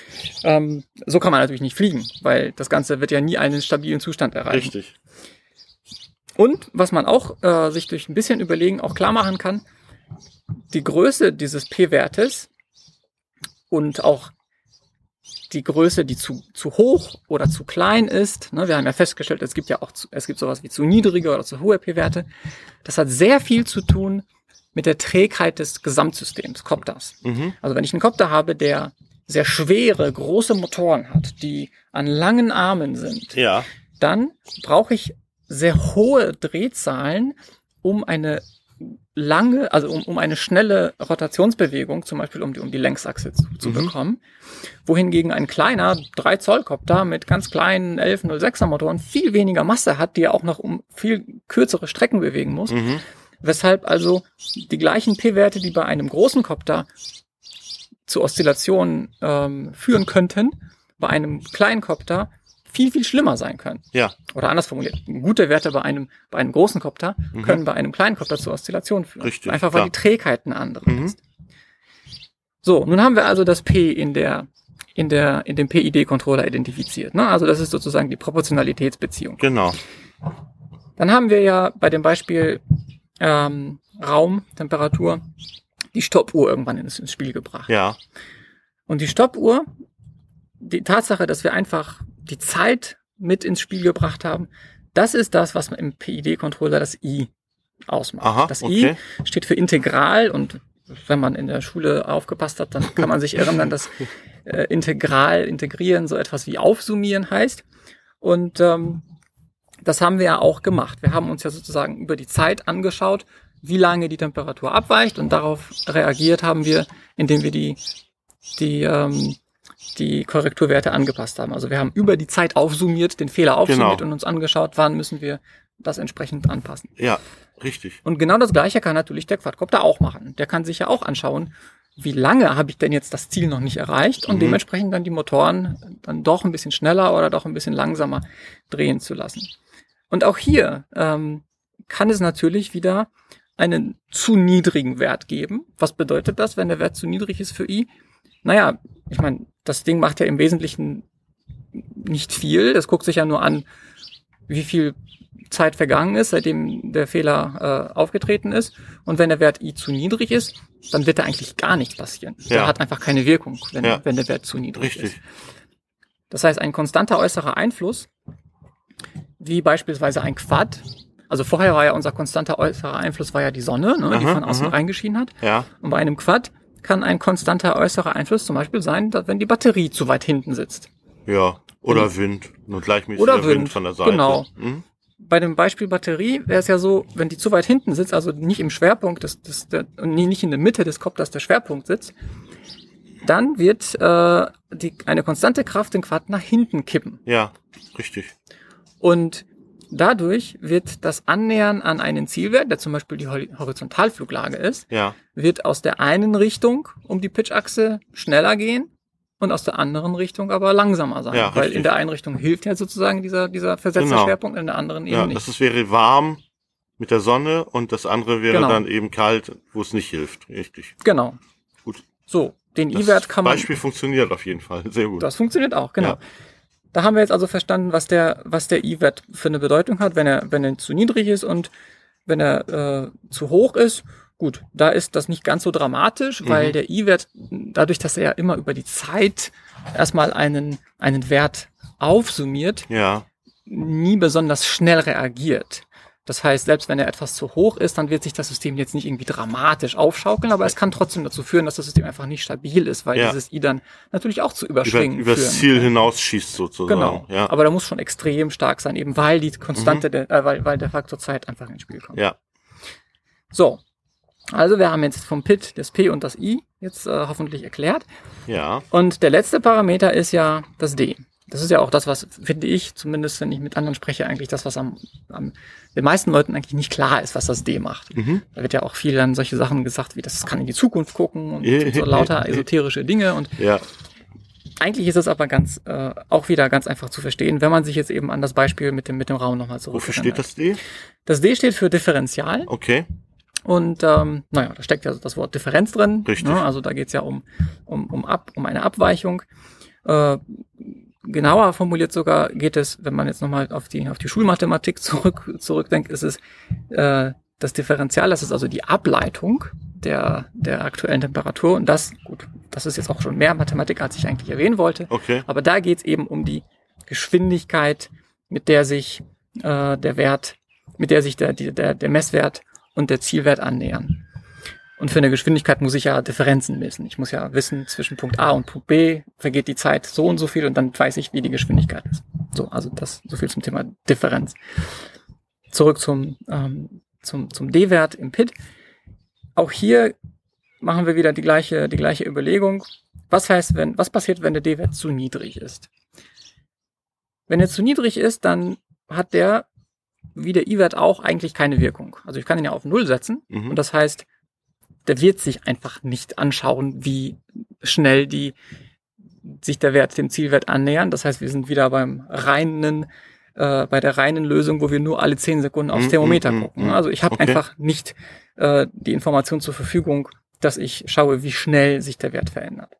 Ähm, so kann man natürlich nicht fliegen, weil das Ganze wird ja nie einen stabilen Zustand erreichen. richtig. Und was man auch äh, sich durch ein bisschen Überlegen auch klar machen kann, die Größe dieses P-Wertes und auch die Größe, die zu, zu hoch oder zu klein ist. Ne, wir haben ja festgestellt, es gibt ja auch zu, es gibt sowas wie zu niedrige oder zu hohe P-Werte. Das hat sehr viel zu tun mit der Trägheit des Gesamtsystems, Copters. Mhm. Also wenn ich einen Copter habe, der sehr schwere, große Motoren hat, die an langen Armen sind, Ja, dann brauche ich sehr hohe Drehzahlen, um eine lange, also um, um eine schnelle Rotationsbewegung, zum Beispiel um die, um die Längsachse zu, zu Mhm. bekommen. Wohingegen ein kleiner 3 Zoll Kopter mit ganz kleinen 1106er Motoren viel weniger Masse hat, die er auch noch um viel kürzere Strecken bewegen muss. mhm. Weshalb also die gleichen P-Werte, die bei einem großen Kopter zu Oszillationen ähm, führen könnten, bei einem kleinen Kopter viel, viel schlimmer sein können. ja, Oder anders formuliert, gute Werte bei einem, bei einem großen Kopter Mhm. können bei einem kleinen Kopter zu Oszillationen führen. Richtig, Einfach weil klar. die Trägheit eine andere Mhm. ist. So, nun haben wir also das P in der, in der, in dem PID-Controller identifiziert. Ne? Also das ist sozusagen die Proportionalitätsbeziehung. genau. Dann haben wir ja bei dem Beispiel ähm, Raum, Temperatur, die Stoppuhr irgendwann ins, ins Spiel gebracht. Ja, Und die Stoppuhr, die Tatsache, dass wir einfach die Zeit mit ins Spiel gebracht haben, das ist das, was im PID-Controller das I ausmacht. Aha, das okay. I steht für Integral und wenn man in der Schule aufgepasst hat, dann kann man sich erinnern, dass äh, Integral, integrieren so etwas wie aufsummieren heißt. Und ähm, das haben wir ja auch gemacht. Wir haben uns ja sozusagen über die Zeit angeschaut, wie lange die Temperatur abweicht und darauf reagiert haben wir, indem wir die, die, ähm, die Korrekturwerte angepasst haben. Also wir haben über die Zeit aufsummiert, den Fehler aufsummiert Genau. und uns angeschaut, wann müssen wir das entsprechend anpassen. ja, richtig. Und genau das Gleiche kann natürlich der Quadcopter auch machen. Der kann sich ja auch anschauen, wie lange habe ich denn jetzt das Ziel noch nicht erreicht und Mhm. dementsprechend dann die Motoren dann doch ein bisschen schneller oder doch ein bisschen langsamer drehen zu lassen. Und auch hier ähm, kann es natürlich wieder einen zu niedrigen Wert geben. Was bedeutet das, wenn der Wert zu niedrig ist für i? Naja, ich meine, das Ding macht ja im Wesentlichen nicht viel. Das guckt sich ja nur an, wie viel Zeit vergangen ist, seitdem der Fehler äh, aufgetreten ist. Und wenn der Wert i zu niedrig ist, dann wird da eigentlich gar nichts passieren. Der Ja. hat einfach keine Wirkung, wenn, Ja. wenn der Wert zu niedrig ist. Richtig. Das heißt, ein konstanter äußerer Einfluss, wie beispielsweise ein Quad, also vorher war ja unser konstanter äußerer Einfluss war ja die Sonne, ne, die Aha, von außen aha. reingeschienen hat. Ja, Und bei einem Quad kann ein konstanter äußerer Einfluss zum Beispiel sein, dass, wenn die Batterie zu weit hinten sitzt. ja. Oder Wind. Nur gleichmäßiger Oder Wind. Wind, von der Seite. genau. Mhm. Bei dem Beispiel Batterie wäre es ja so, wenn die zu weit hinten sitzt, also nicht im Schwerpunkt des, des der, nicht in der Mitte des Kopters der Schwerpunkt sitzt, dann wird äh, die, eine konstante Kraft den Quad nach hinten kippen. Ja, richtig. Und dadurch wird das Annähern an einen Zielwert, der zum Beispiel die Hori- Horizontalfluglage ist, Ja, wird aus der einen Richtung um die Pitchachse schneller gehen und aus der anderen Richtung aber langsamer sein. Ja, Weil richtig. in der einen Richtung hilft ja sozusagen dieser, dieser versetzte Genau. Schwerpunkt, in der anderen eben ja. nicht. Das ist, wäre warm mit der Sonne und das andere wäre Genau. dann eben kalt, wo es nicht hilft. Richtig. Genau. Gut. So, den Das I-Wert kann man. Beispiel funktioniert auf jeden Fall. Sehr gut. Das funktioniert auch, genau. Ja. Da haben wir jetzt also verstanden, was der, was der I-Wert für eine Bedeutung hat, wenn er, wenn er zu niedrig ist und wenn er äh, zu hoch ist. Gut, da ist das nicht ganz so dramatisch, weil Mhm. der I-Wert, dadurch, dass er ja immer über die Zeit erstmal einen, einen Wert aufsummiert, ja, nie besonders schnell reagiert. Das heißt, selbst wenn er etwas zu hoch ist, dann wird sich das System jetzt nicht irgendwie dramatisch aufschaukeln, aber es kann trotzdem dazu führen, dass das System einfach nicht stabil ist, weil Ja. dieses I dann natürlich auch zu Über, Überschwingen übers führen Ziel kann. hinausschießt sozusagen. Genau. Ja. Aber da muss schon extrem stark sein, eben weil die Konstante, Mhm. der, äh, weil, weil der Faktor Zeit einfach ins Spiel kommt. ja. So. Also wir haben jetzt vom Pit das P und das I jetzt äh, hoffentlich erklärt. Ja. Und der letzte Parameter ist ja das D. Das ist ja auch das, was, finde ich, zumindest wenn ich mit anderen spreche, eigentlich das, was am, am den meisten Leuten eigentlich nicht klar ist, was das D macht. Mhm. Da wird ja auch viel dann solche Sachen gesagt, wie das kann in die Zukunft gucken und so lauter esoterische Dinge. Und Ja. eigentlich ist es aber ganz, äh, auch wieder ganz einfach zu verstehen, wenn man sich jetzt eben an das Beispiel mit dem, mit dem Raum nochmal zurück. Wofür steht das D? Das D steht für Differential. Okay. Und ähm, naja, da steckt ja das Wort Differenz drin. Richtig. Ne? Also da geht's ja um, um, um, ab, um eine Abweichung. Äh, genauer formuliert sogar geht es, wenn man jetzt nochmal auf die, auf die Schulmathematik zurück, zurückdenkt, ist es äh, das Differential, das ist also die Ableitung der, der aktuellen Temperatur. Und das, gut, das ist jetzt auch schon mehr Mathematik, als ich eigentlich erwähnen wollte. Okay. Aber da geht's eben um die Geschwindigkeit, mit der sich äh, der Wert, mit der sich der, der, der Messwert und der Zielwert annähern. Und für eine Geschwindigkeit muss ich ja Differenzen messen. Ich muss ja wissen, zwischen Punkt A und Punkt B vergeht die Zeit so und so viel und dann weiß ich, wie die Geschwindigkeit ist. So, also das so viel zum Thema Differenz. Zurück zum, ähm, zum, zum D-Wert im PIT. Auch hier machen wir wieder die gleiche, die gleiche Überlegung. Was heißt, wenn, was passiert, wenn der D-Wert zu niedrig ist? Wenn er zu niedrig ist, dann hat der, wie der I-Wert auch, eigentlich keine Wirkung. Also ich kann ihn ja auf Null setzen. Mhm. Und das heißt, der wird sich einfach nicht anschauen, wie schnell die, sich der Wert dem Zielwert annähern. Das heißt, wir sind wieder beim reinen, äh, bei der reinen Lösung, wo wir nur alle 10 Sekunden aufs Mm, Thermometer mm, mm, gucken. mm. Also ich habe Okay. einfach nicht äh, die Information zur Verfügung, dass ich schaue, wie schnell sich der Wert verändert.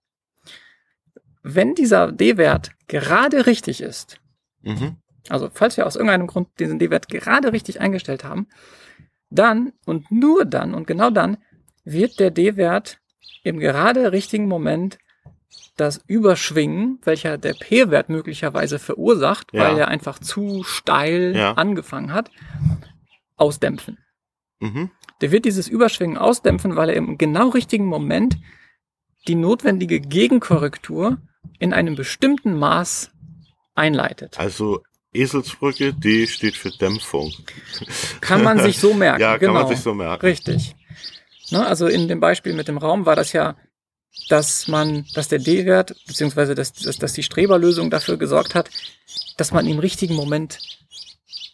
Wenn dieser D-Wert gerade richtig ist, Mhm. also falls wir aus irgendeinem Grund diesen D-Wert gerade richtig eingestellt haben, dann und nur dann und genau dann wird der D-Wert im gerade richtigen Moment das Überschwingen, welcher der P-Wert möglicherweise verursacht, Ja. weil er einfach zu steil Ja. angefangen hat, ausdämpfen. Mhm. Der wird dieses Überschwingen ausdämpfen, weil er im genau richtigen Moment die notwendige Gegenkorrektur in einem bestimmten Maß einleitet. Also Eselsbrücke, D steht für Dämpfung. Kann man sich so merken. Ja, kann genau. man sich so merken. Richtig. Ne, also in dem Beispiel mit dem Raum war das ja, dass man, dass der D-Wert, beziehungsweise dass, dass, dass die Streberlösung dafür gesorgt hat, dass man im richtigen Moment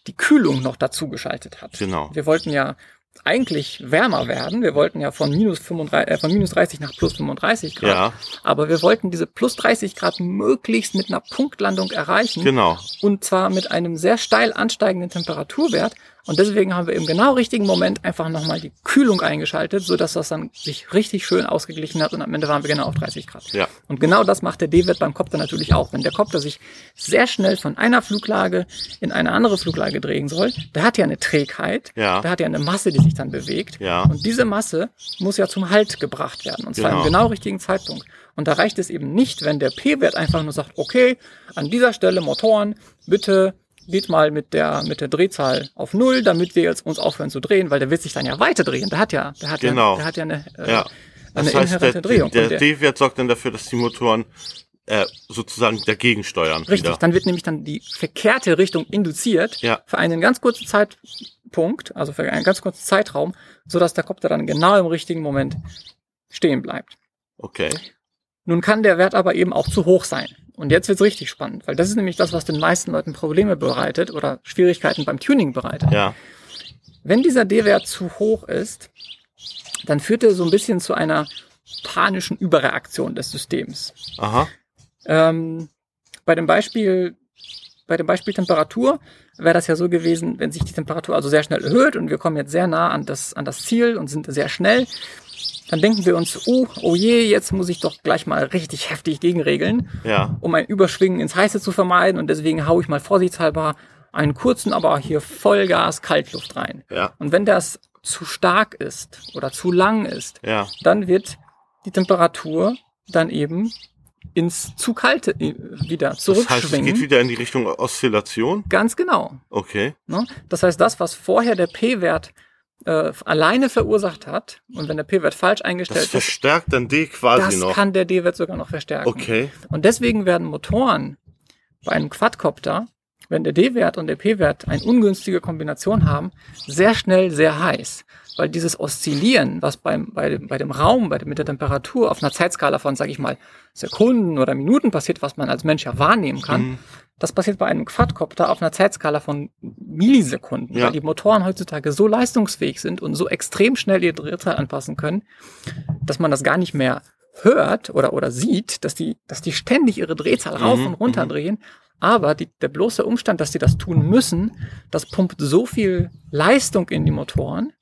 die Kühlung noch dazu geschaltet hat. Genau. Wir wollten ja eigentlich wärmer werden. Wir wollten ja von minus 35, äh, von minus 30 nach plus 35 Grad. Ja, Aber wir wollten diese plus 30 Grad möglichst mit einer Punktlandung erreichen. genau. Und zwar mit einem sehr steil ansteigenden Temperaturwert. Und deswegen haben wir im genau richtigen Moment einfach nochmal die Kühlung eingeschaltet, sodass das dann sich richtig schön ausgeglichen hat und am Ende waren wir genau auf 30 Grad. Ja. Und genau das macht der D-Wert beim Copter natürlich auch. Wenn der Copter sich sehr schnell von einer Fluglage in eine andere Fluglage drehen soll, der hat ja eine Trägheit, Ja. der hat ja eine Masse, die sich dann bewegt. Ja. Und diese Masse muss ja zum Halt gebracht werden. Und zwar Genau. im genau richtigen Zeitpunkt. Und da reicht es eben nicht, wenn der P-Wert einfach nur sagt, okay, an dieser Stelle Motoren, bitte geht mal mit der, mit der Drehzahl auf Null, damit wir jetzt uns aufhören zu drehen, weil der wird sich dann ja weiter drehen. Der hat ja, der hat Genau. ja, der hat ja eine, äh, Ja. eine heißt, inhärente der, Drehung. der der- D-Wert sorgt dann dafür, dass die Motoren äh, sozusagen dagegen steuern. Richtig, Wieder. dann wird nämlich dann die verkehrte Richtung induziert Ja. für einen ganz kurzen Zeitpunkt, also für einen ganz kurzen Zeitraum, so dass der Kopter dann genau im richtigen Moment stehen bleibt. Okay. Nun kann der Wert aber eben auch zu hoch sein. Und jetzt wird's richtig spannend, weil das ist nämlich das, was den meisten Leuten Probleme bereitet oder Schwierigkeiten beim Tuning bereitet. Ja. Wenn dieser D-Wert zu hoch ist, dann führt er so ein bisschen zu einer panischen Überreaktion des Systems. Aha. Ähm, bei dem Beispiel, bei dem Beispiel Temperatur wäre das ja so gewesen, wenn sich die Temperatur also sehr schnell erhöht und wir kommen jetzt sehr nah an das, an das Ziel und sind sehr schnell, dann denken wir uns, oh, oh je, jetzt muss ich doch gleich mal richtig heftig gegenregeln, Ja. um ein Überschwingen ins Heiße zu vermeiden und deswegen haue ich mal vorsichtshalber einen kurzen, aber hier Vollgas Kaltluft rein. Ja. Und wenn das zu stark ist oder zu lang ist, Ja. dann wird die Temperatur dann eben ins zu kalte äh, wieder Das heißt, es zurückschwingen. geht wieder in die Richtung Oszillation. Ganz genau. Okay. Ne? Das heißt, das, was vorher der P-Wert äh, alleine verursacht hat, und wenn der P-Wert falsch Das eingestellt ist, verstärkt dann D quasi das noch. kann der D-Wert sogar noch verstärken. Okay. Und deswegen werden Motoren bei einem Quadcopter, wenn der D-Wert und der P-Wert eine ungünstige Kombination haben, sehr schnell sehr heiß. Weil dieses Oszillieren, was beim, bei, dem, bei dem Raum, bei dem, mit der Temperatur auf einer Zeitskala von, sage ich mal, Sekunden oder Minuten passiert, was man als Mensch ja wahrnehmen kann, Mhm. Das passiert bei einem Quadcopter auf einer Zeitskala von Millisekunden, Ja. weil die Motoren heutzutage so leistungsfähig sind und so extrem schnell ihre Drehzahl anpassen können, dass man das gar nicht mehr hört oder, oder sieht, dass die, dass die ständig ihre Drehzahl rauf Mhm, und runter drehen. Aber die, der bloße Umstand, dass die das tun müssen, das pumpt so viel Leistung in die Motoren,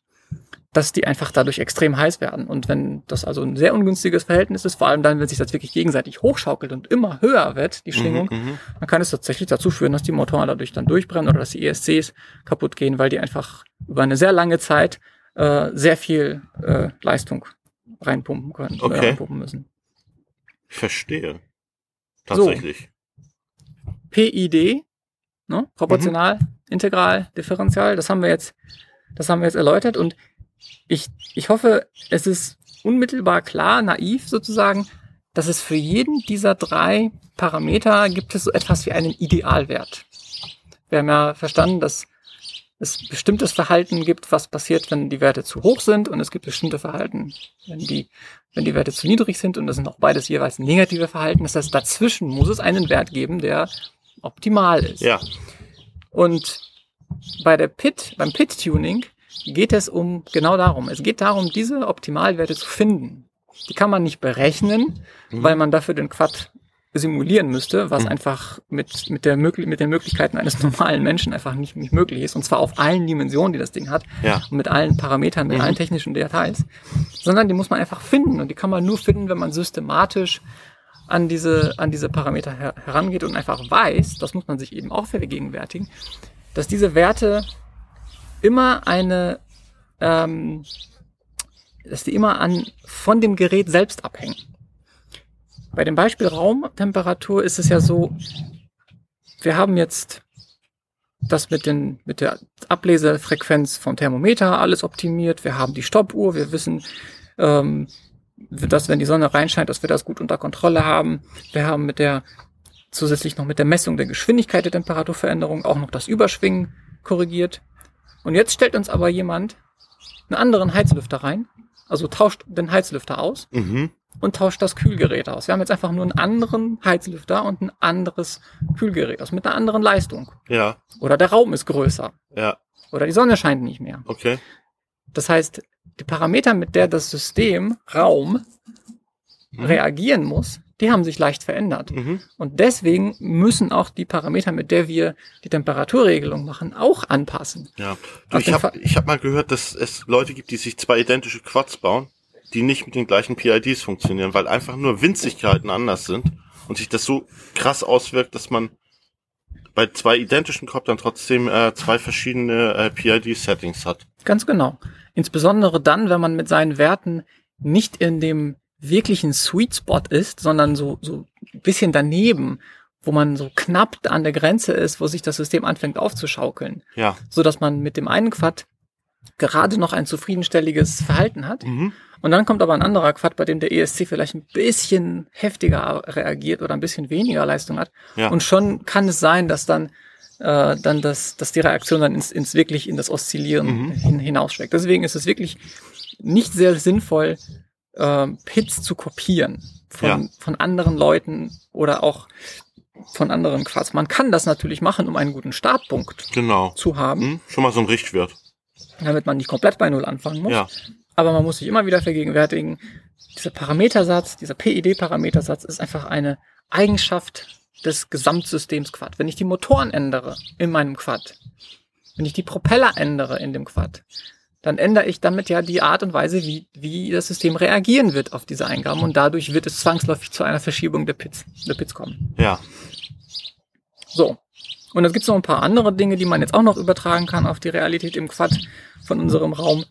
dass die einfach dadurch extrem heiß werden. Und wenn das also ein sehr ungünstiges Verhältnis ist, vor allem dann, wenn sich das wirklich gegenseitig hochschaukelt und immer höher wird, die Schwingung, Mhm, mhm. dann kann es tatsächlich dazu führen, dass die Motoren dadurch dann durchbrennen oder dass die ESCs kaputt gehen, weil die einfach über eine sehr lange Zeit äh, sehr viel äh, Leistung reinpumpen können, oder Okay. reinpumpen müssen. Ich verstehe. Tatsächlich. PID, ne? proportional, integral, differential, das haben wir jetzt, das haben wir jetzt erläutert und ich, ich hoffe, es ist unmittelbar klar, naiv sozusagen, dass es für jeden dieser drei Parameter gibt es so etwas wie einen Idealwert. Wir haben ja verstanden, dass es bestimmtes Verhalten gibt, was passiert, wenn die Werte zu hoch sind und es gibt bestimmte Verhalten, wenn die, wenn die Werte zu niedrig sind und das sind auch beides jeweils negative Verhalten. Das heißt, dazwischen muss es einen Wert geben, der optimal ist. Ja. Und bei der Pit, beim Pit-Tuning geht es um genau darum. Es geht darum, diese Optimalwerte zu finden. Die kann man nicht berechnen, Mhm. weil man dafür den Quad simulieren müsste, was Mhm. einfach mit, mit, der möglich mit den Möglichkeiten eines normalen Menschen einfach nicht, nicht möglich ist. Und zwar auf allen Dimensionen, die das Ding hat. Ja. Und mit allen Parametern, mit Mhm. allen technischen Details. Sondern die muss man einfach finden. Und die kann man nur finden, wenn man systematisch an diese, an diese Parameter her herangeht und einfach weiß, das muss man sich eben auch vergegenwärtigen, dass diese Werte immer eine, ähm, dass die immer an, von dem Gerät selbst abhängen. Bei dem Beispiel Raumtemperatur ist es ja so, wir haben jetzt das mit, den, mit der Ablesefrequenz vom Thermometer alles optimiert. Wir haben die Stoppuhr. Wir wissen, ähm, dass wenn die Sonne reinscheint, dass wir das gut unter Kontrolle haben. Wir haben mit der zusätzlich noch mit der Messung der Geschwindigkeit der Temperaturveränderung auch noch das Überschwingen korrigiert. Und jetzt stellt uns aber jemand einen anderen Heizlüfter rein, also tauscht den Heizlüfter aus Mhm. und tauscht das Kühlgerät aus. Wir haben jetzt einfach nur einen anderen Heizlüfter und ein anderes Kühlgerät aus mit einer anderen Leistung. Ja. Oder der Raum ist größer. Ja. Oder die Sonne scheint nicht mehr. Okay. Das heißt, die Parameter, mit der das System Raum Mhm. reagieren muss, die haben sich leicht verändert. Mhm. Und deswegen müssen auch die Parameter, mit der wir die Temperaturregelung machen, auch anpassen. Ja. Du, ich habe hab mal gehört, dass es Leute gibt, die sich zwei identische Quads bauen, die nicht mit den gleichen PIDs funktionieren, weil einfach nur Winzigkeiten anders sind und sich das so krass auswirkt, dass man bei zwei identischen Koptern trotzdem äh, zwei verschiedene äh, PID-Settings hat. Ganz genau. Insbesondere dann, wenn man mit seinen Werten nicht in dem wirklichen Sweet Spot ist, sondern so, so ein bisschen daneben, wo man so knapp an der Grenze ist, wo sich das System anfängt aufzuschaukeln, Ja. so dass man mit dem einen Quad gerade noch ein zufriedenstelliges Verhalten hat. Mhm. Und dann kommt aber ein anderer Quad, bei dem der ESC vielleicht ein bisschen heftiger reagiert oder ein bisschen weniger Leistung hat. Ja. Und schon kann es sein, dass dann, äh, dann das, dass die Reaktion dann ins, ins wirklich in das Oszillieren Mhm. hin, hinausschlägt. Deswegen ist es wirklich nicht sehr sinnvoll, äh, Pits zu kopieren von, Ja. von anderen Leuten oder auch von anderen Quads. Man kann das natürlich machen, um einen guten Startpunkt Genau. zu haben, Mhm. Schon mal so ein Richtwert. damit man nicht komplett bei Null anfangen muss. Ja. Aber man muss sich immer wieder vergegenwärtigen, dieser Parametersatz, dieser PID-Parametersatz ist einfach eine Eigenschaft des Gesamtsystems Quad. Wenn ich die Motoren ändere in meinem Quad, wenn ich die Propeller ändere in dem Quad, dann ändere ich damit ja die Art und Weise, wie, wie das System reagieren wird auf diese Eingaben und dadurch wird es zwangsläufig zu einer Verschiebung der Pits, der Pits kommen. Ja. So. Und es gibt noch ein paar andere Dinge, die man jetzt auch noch übertragen kann auf die Realität im Quad von unserem Raum.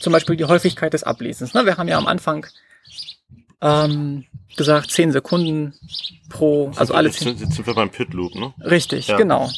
Zum Beispiel die Häufigkeit des Ablesens. Ne? Wir haben ja am Anfang ähm, gesagt 10 Sekunden pro, also alle jetzt, 10, sind, jetzt sind wir beim Pit Loop, ne? Richtig, Ja. genau.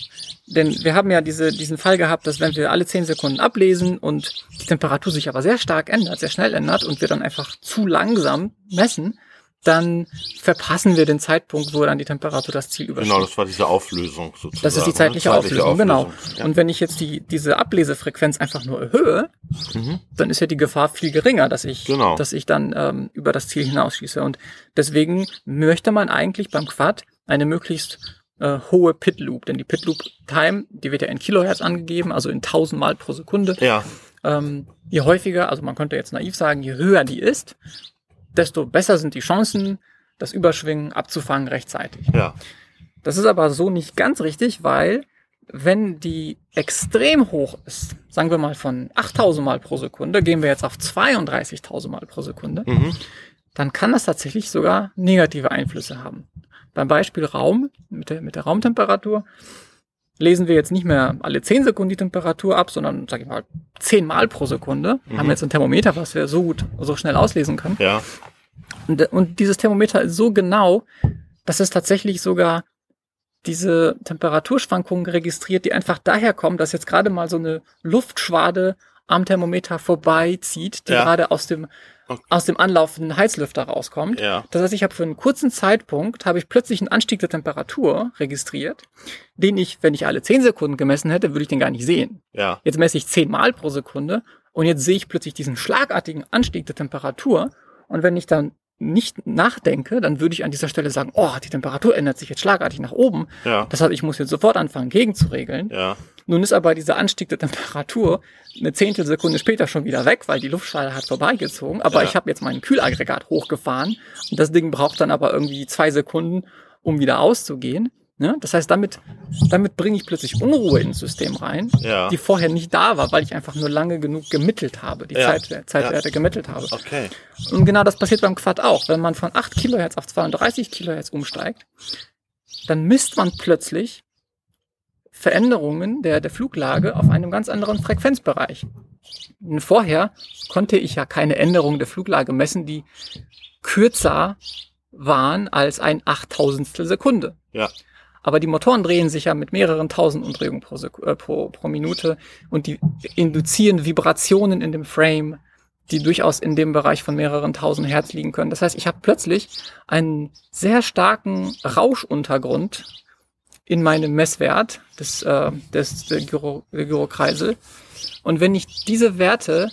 Denn wir haben ja diese, diesen Fall gehabt, dass wenn wir alle 10 Sekunden ablesen und die Temperatur sich aber sehr stark ändert, sehr schnell ändert und wir dann einfach zu langsam messen, dann verpassen wir den Zeitpunkt, wo dann die Temperatur das Ziel übersteigt. Genau, das war diese Auflösung sozusagen. Das ist die ne? zeitliche Auflösung, genau. Ja. Und wenn ich jetzt die, diese Ablesefrequenz einfach nur erhöhe, Mhm. dann ist ja die Gefahr viel geringer, dass ich, Genau. dass ich dann ähm, über das Ziel hinausschieße. Und deswegen möchte man eigentlich beim Quad eine möglichst äh, hohe Pit Loop, denn die Pit Loop Time, die wird ja in Kilohertz angegeben, also in 1000 Mal pro Sekunde. ja, Ähm, je häufiger, also man könnte jetzt naiv sagen, je höher die ist, desto besser sind die Chancen, das Überschwingen abzufangen rechtzeitig. ja, Das ist aber so nicht ganz richtig, weil wenn die extrem hoch ist, sagen wir mal von 8000 Mal pro Sekunde, gehen wir jetzt auf 32.000 Mal pro Sekunde, mhm. dann kann das tatsächlich sogar negative Einflüsse haben. Beim Beispiel Raum, mit der, mit der Raumtemperatur, lesen wir jetzt nicht mehr alle 10 Sekunden die Temperatur ab, sondern, sag ich mal, 10 Mal pro Sekunde. Mhm. Haben jetzt ein Thermometer, was wir so gut, so schnell auslesen können. ja, Und, und dieses Thermometer ist so genau, dass es tatsächlich sogar diese Temperaturschwankungen registriert, die einfach daher kommen, dass jetzt gerade mal so eine Luftschwade am Thermometer vorbeizieht, die Ja. gerade aus dem Okay. aus dem anlaufenden Heizlüfter rauskommt. ja, Das heißt, ich habe für einen kurzen Zeitpunkt habe ich plötzlich einen Anstieg der Temperatur registriert, den ich, wenn ich alle 10 Sekunden gemessen hätte, würde ich den gar nicht sehen. ja, Jetzt messe ich 10 Mal pro Sekunde und jetzt sehe ich plötzlich diesen schlagartigen Anstieg der Temperatur. Und wenn ich dann nicht nachdenke, dann würde ich an dieser Stelle sagen, oh, die Temperatur ändert sich jetzt schlagartig nach oben. ja, Das heißt, ich muss jetzt sofort anfangen, gegenzuregeln. ja, Nun ist aber dieser Anstieg der Temperatur eine Zehntelsekunde später schon wieder weg, weil die Luftschale hat vorbeigezogen. Aber Ja. ich habe jetzt mein Kühlaggregat hochgefahren und das Ding braucht dann aber irgendwie zwei Sekunden, um wieder auszugehen. Ne? Das heißt, damit, damit bringe ich plötzlich Unruhe ins System rein, Ja. die vorher nicht da war, weil ich einfach nur lange genug gemittelt habe, die Ja. Zeit, Zeitwerte gemittelt habe. okay, Und genau das passiert beim Quad auch. Wenn man von 8 Kilohertz auf 32 Kilohertz umsteigt, dann misst man plötzlich Veränderungen der, der Fluglage auf einem ganz anderen Frequenzbereich. Und vorher konnte ich ja keine Änderung der Fluglage messen, die kürzer waren als ein Achttausendstel Sekunde. ja, Aber die Motoren drehen sich ja mit mehreren tausend Umdrehungen pro, äh, pro, pro Minute und die induzieren Vibrationen in dem Frame, die durchaus in dem Bereich von mehreren tausend Hertz liegen können. Das heißt, ich habe plötzlich einen sehr starken Rauschuntergrund in meinem Messwert des, äh, des der Gyro, Gyrokreisel. Und wenn ich diese Werte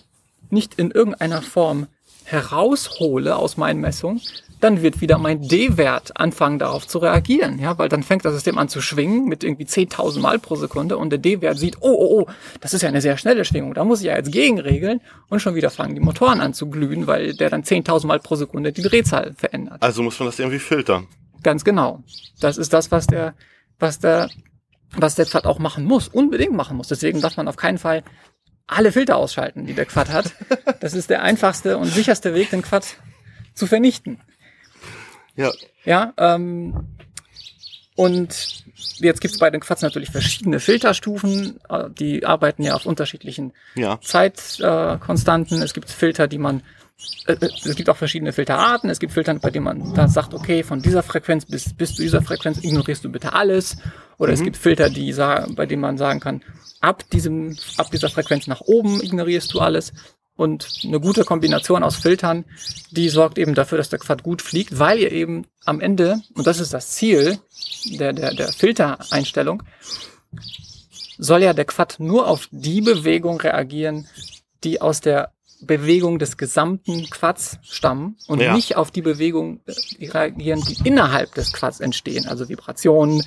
nicht in irgendeiner Form heraushole aus meinen Messungen, dann wird wieder mein D-Wert anfangen darauf zu reagieren, ja, weil dann fängt das System an zu schwingen mit irgendwie 10.000 Mal pro Sekunde und der D-Wert sieht, oh, oh, oh, das ist ja eine sehr schnelle Schwingung, da muss ich ja jetzt gegenregeln und schon wieder fangen die Motoren an zu glühen, weil der dann 10.000 Mal pro Sekunde die Drehzahl verändert. also muss man das irgendwie filtern. Ganz genau. Das ist das, was der, was der, was der Quad auch machen muss, unbedingt machen muss. Deswegen darf man auf keinen Fall alle Filter ausschalten, die der Quad hat. Das ist der einfachste und sicherste Weg, den Quad zu vernichten. Ja, Ja, ähm, und jetzt gibt's bei den Quads natürlich verschiedene Filterstufen. Äh, Die arbeiten ja auf unterschiedlichen ja, Zeitkonstanten. Äh, es gibt Filter, die man äh, äh, es gibt auch verschiedene Filterarten. Es gibt Filter, bei denen man da sagt, okay, von dieser Frequenz bis, bis zu dieser Frequenz ignorierst du bitte alles. Oder es gibt Filter, die bei denen man sagen kann, ab diesem, ab dieser Frequenz nach oben ignorierst du alles. Und eine gute Kombination aus Filtern, die sorgt eben dafür, dass der Quad gut fliegt, weil ihr eben am Ende, und das ist das Ziel der, der, der Filtereinstellung, soll ja der Quad nur auf die Bewegung reagieren, die aus der Bewegung des gesamten Quads stammen und Ja. nicht auf die Bewegung äh, reagieren, die innerhalb des Quads entstehen, also Vibrationen.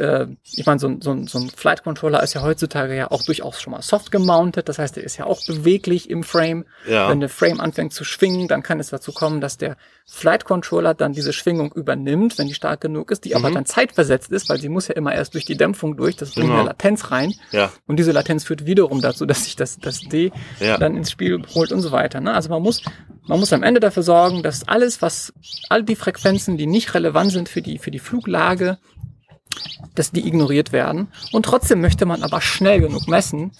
Äh, ich meine, so, ein- so, so ein Flight Controller ist ja heutzutage ja auch durchaus schon mal soft gemountet, das heißt, er ist ja auch beweglich im Frame. Ja. Wenn der Frame anfängt zu schwingen, dann kann es dazu kommen, dass der Flight Controller dann diese Schwingung übernimmt, wenn die stark genug ist, die aber Mhm. dann zeitversetzt ist, weil sie muss ja immer erst durch die Dämpfung durch, das bringt Genau. eine Latenz rein. ja, Und diese Latenz führt wiederum dazu, dass sich das, das D Ja. dann ins Spiel holt und so weiter. Ne? Also man muss, man muss am Ende dafür sorgen, dass alles, was, all die Frequenzen, die nicht relevant sind für die, für die Fluglage, dass die ignoriert werden. Und trotzdem möchte man aber schnell genug messen,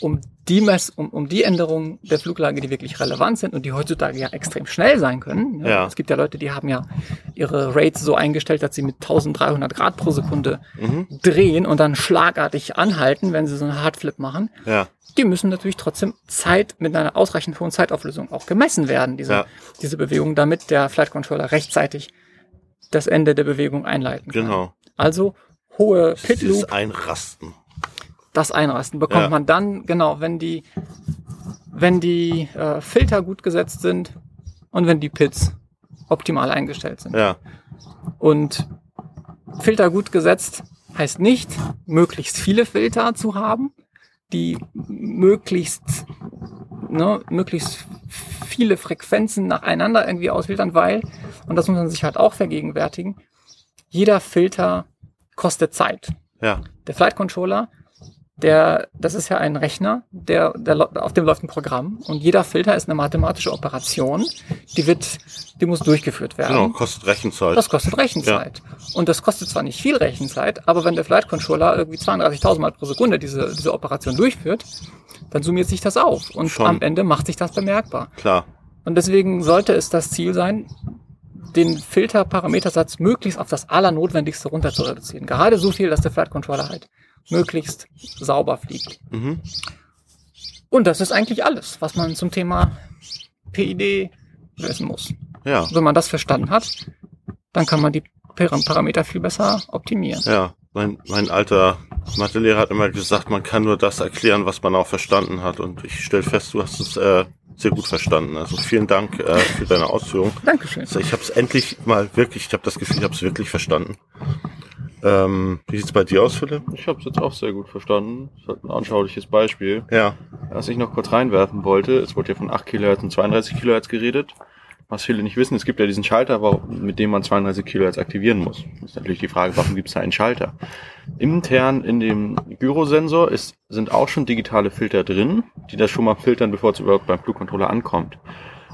um die, Mess um, um die Änderungen der Fluglage, die wirklich relevant sind und die heutzutage ja extrem schnell sein können. Ja. Es gibt ja Leute, die haben ja ihre Rates so eingestellt, dass sie mit 1300 Grad pro Sekunde Mhm. drehen und dann schlagartig anhalten, wenn sie so einen Hardflip machen. Ja. Die müssen natürlich trotzdem Zeit mit einer ausreichend hohen Zeitauflösung auch gemessen werden, diese, Ja. diese Bewegung, damit der Flight Controller rechtzeitig das Ende der Bewegung einleiten kann. Genau. Also hohe Pit Loop, Einrasten. das Einrasten bekommt Ja. man dann, genau, wenn die, wenn die äh, Filter gut gesetzt sind und wenn die Pits optimal eingestellt sind. Ja. Und Filter gut gesetzt heißt nicht, möglichst viele Filter zu haben, die möglichst, ne, möglichst viele Frequenzen nacheinander irgendwie ausfiltern, weil, und das muss man sich halt auch vergegenwärtigen, jeder Filter kostet Zeit. Ja. Der Flight Controller, der, das ist ja ein Rechner, der, der, auf dem läuft ein Programm und jeder Filter ist eine mathematische Operation, die wird, die muss durchgeführt werden. Genau, kostet Rechenzeit. Das kostet Rechenzeit. Und das kostet zwar nicht viel Rechenzeit, aber wenn der Flight Controller irgendwie 32.000 Mal pro Sekunde diese, diese Operation durchführt, dann summiert sich das auf und Schon. am Ende macht sich das bemerkbar. Klar. Und deswegen sollte es das Ziel sein, den Filterparametersatz möglichst auf das Allernotwendigste runter zu reduzieren. Gerade so viel, dass der Flight Controller halt möglichst sauber fliegt. Mhm. Und das ist eigentlich alles, was man zum Thema PID wissen muss. Ja. Wenn man das verstanden hat, dann kann man die Par- Parameter viel besser optimieren. Ja. Mein, mein alter Mathelehrer hat immer gesagt, man kann nur das erklären, was man auch verstanden hat. Und ich stelle fest, du hast es äh, sehr gut verstanden. Also vielen Dank äh, für deine Ausführung. Dankeschön. Also ich habe es endlich mal wirklich, ich habe das Gefühl, ich habe es wirklich verstanden. Ähm, wie sieht's bei dir aus, Philipp? Ich habe es jetzt auch sehr gut verstanden. Das ist ein anschauliches Beispiel. Ja. Was ich noch kurz reinwerfen wollte, es wurde ja von 8 Kilohertz und 32 Kilohertz geredet. Was viele nicht wissen, es gibt ja diesen Schalter, mit dem man 32 Kilohertz aktivieren muss. Das ist natürlich die Frage, warum gibt es da einen Schalter? Intern in dem Gyrosensor ist, sind auch schon digitale Filter drin, die das schon mal filtern, bevor es überhaupt beim Flugcontroller ankommt.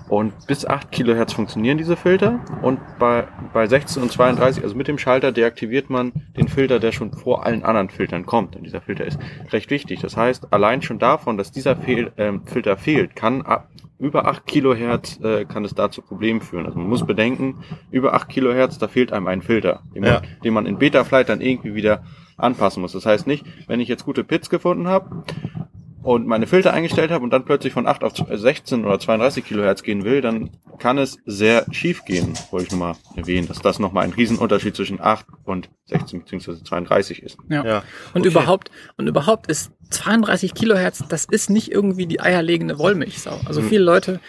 Und bis 8 Kilohertz funktionieren diese Filter und bei, bei 16 und 32, also mit dem Schalter, deaktiviert man den Filter, der schon vor allen anderen Filtern kommt. Und dieser Filter ist recht wichtig. Das heißt, allein schon davon, dass dieser Fehl, ähm, Filter fehlt, kann ab über 8 Kilohertz äh, kann es da zu Problemen führen. Also man muss bedenken, über 8 Kilohertz, da fehlt einem ein Filter, den man, Ja. den man in Betaflight dann irgendwie wieder anpassen muss. Das heißt nicht, wenn ich jetzt gute Pits gefunden habe und meine Filter eingestellt habe und dann plötzlich von 8 auf 16 oder 32 Kilohertz gehen will, dann kann es sehr schief gehen, wollte ich nochmal erwähnen, dass das nochmal ein Riesenunterschied zwischen 8 und 16 bzw. 32 ist. Ja. Ja. Und Okay. überhaupt, und überhaupt ist 32 Kilohertz, das ist nicht irgendwie die eierlegende Wollmilchsau. Also Mhm. viele Leute,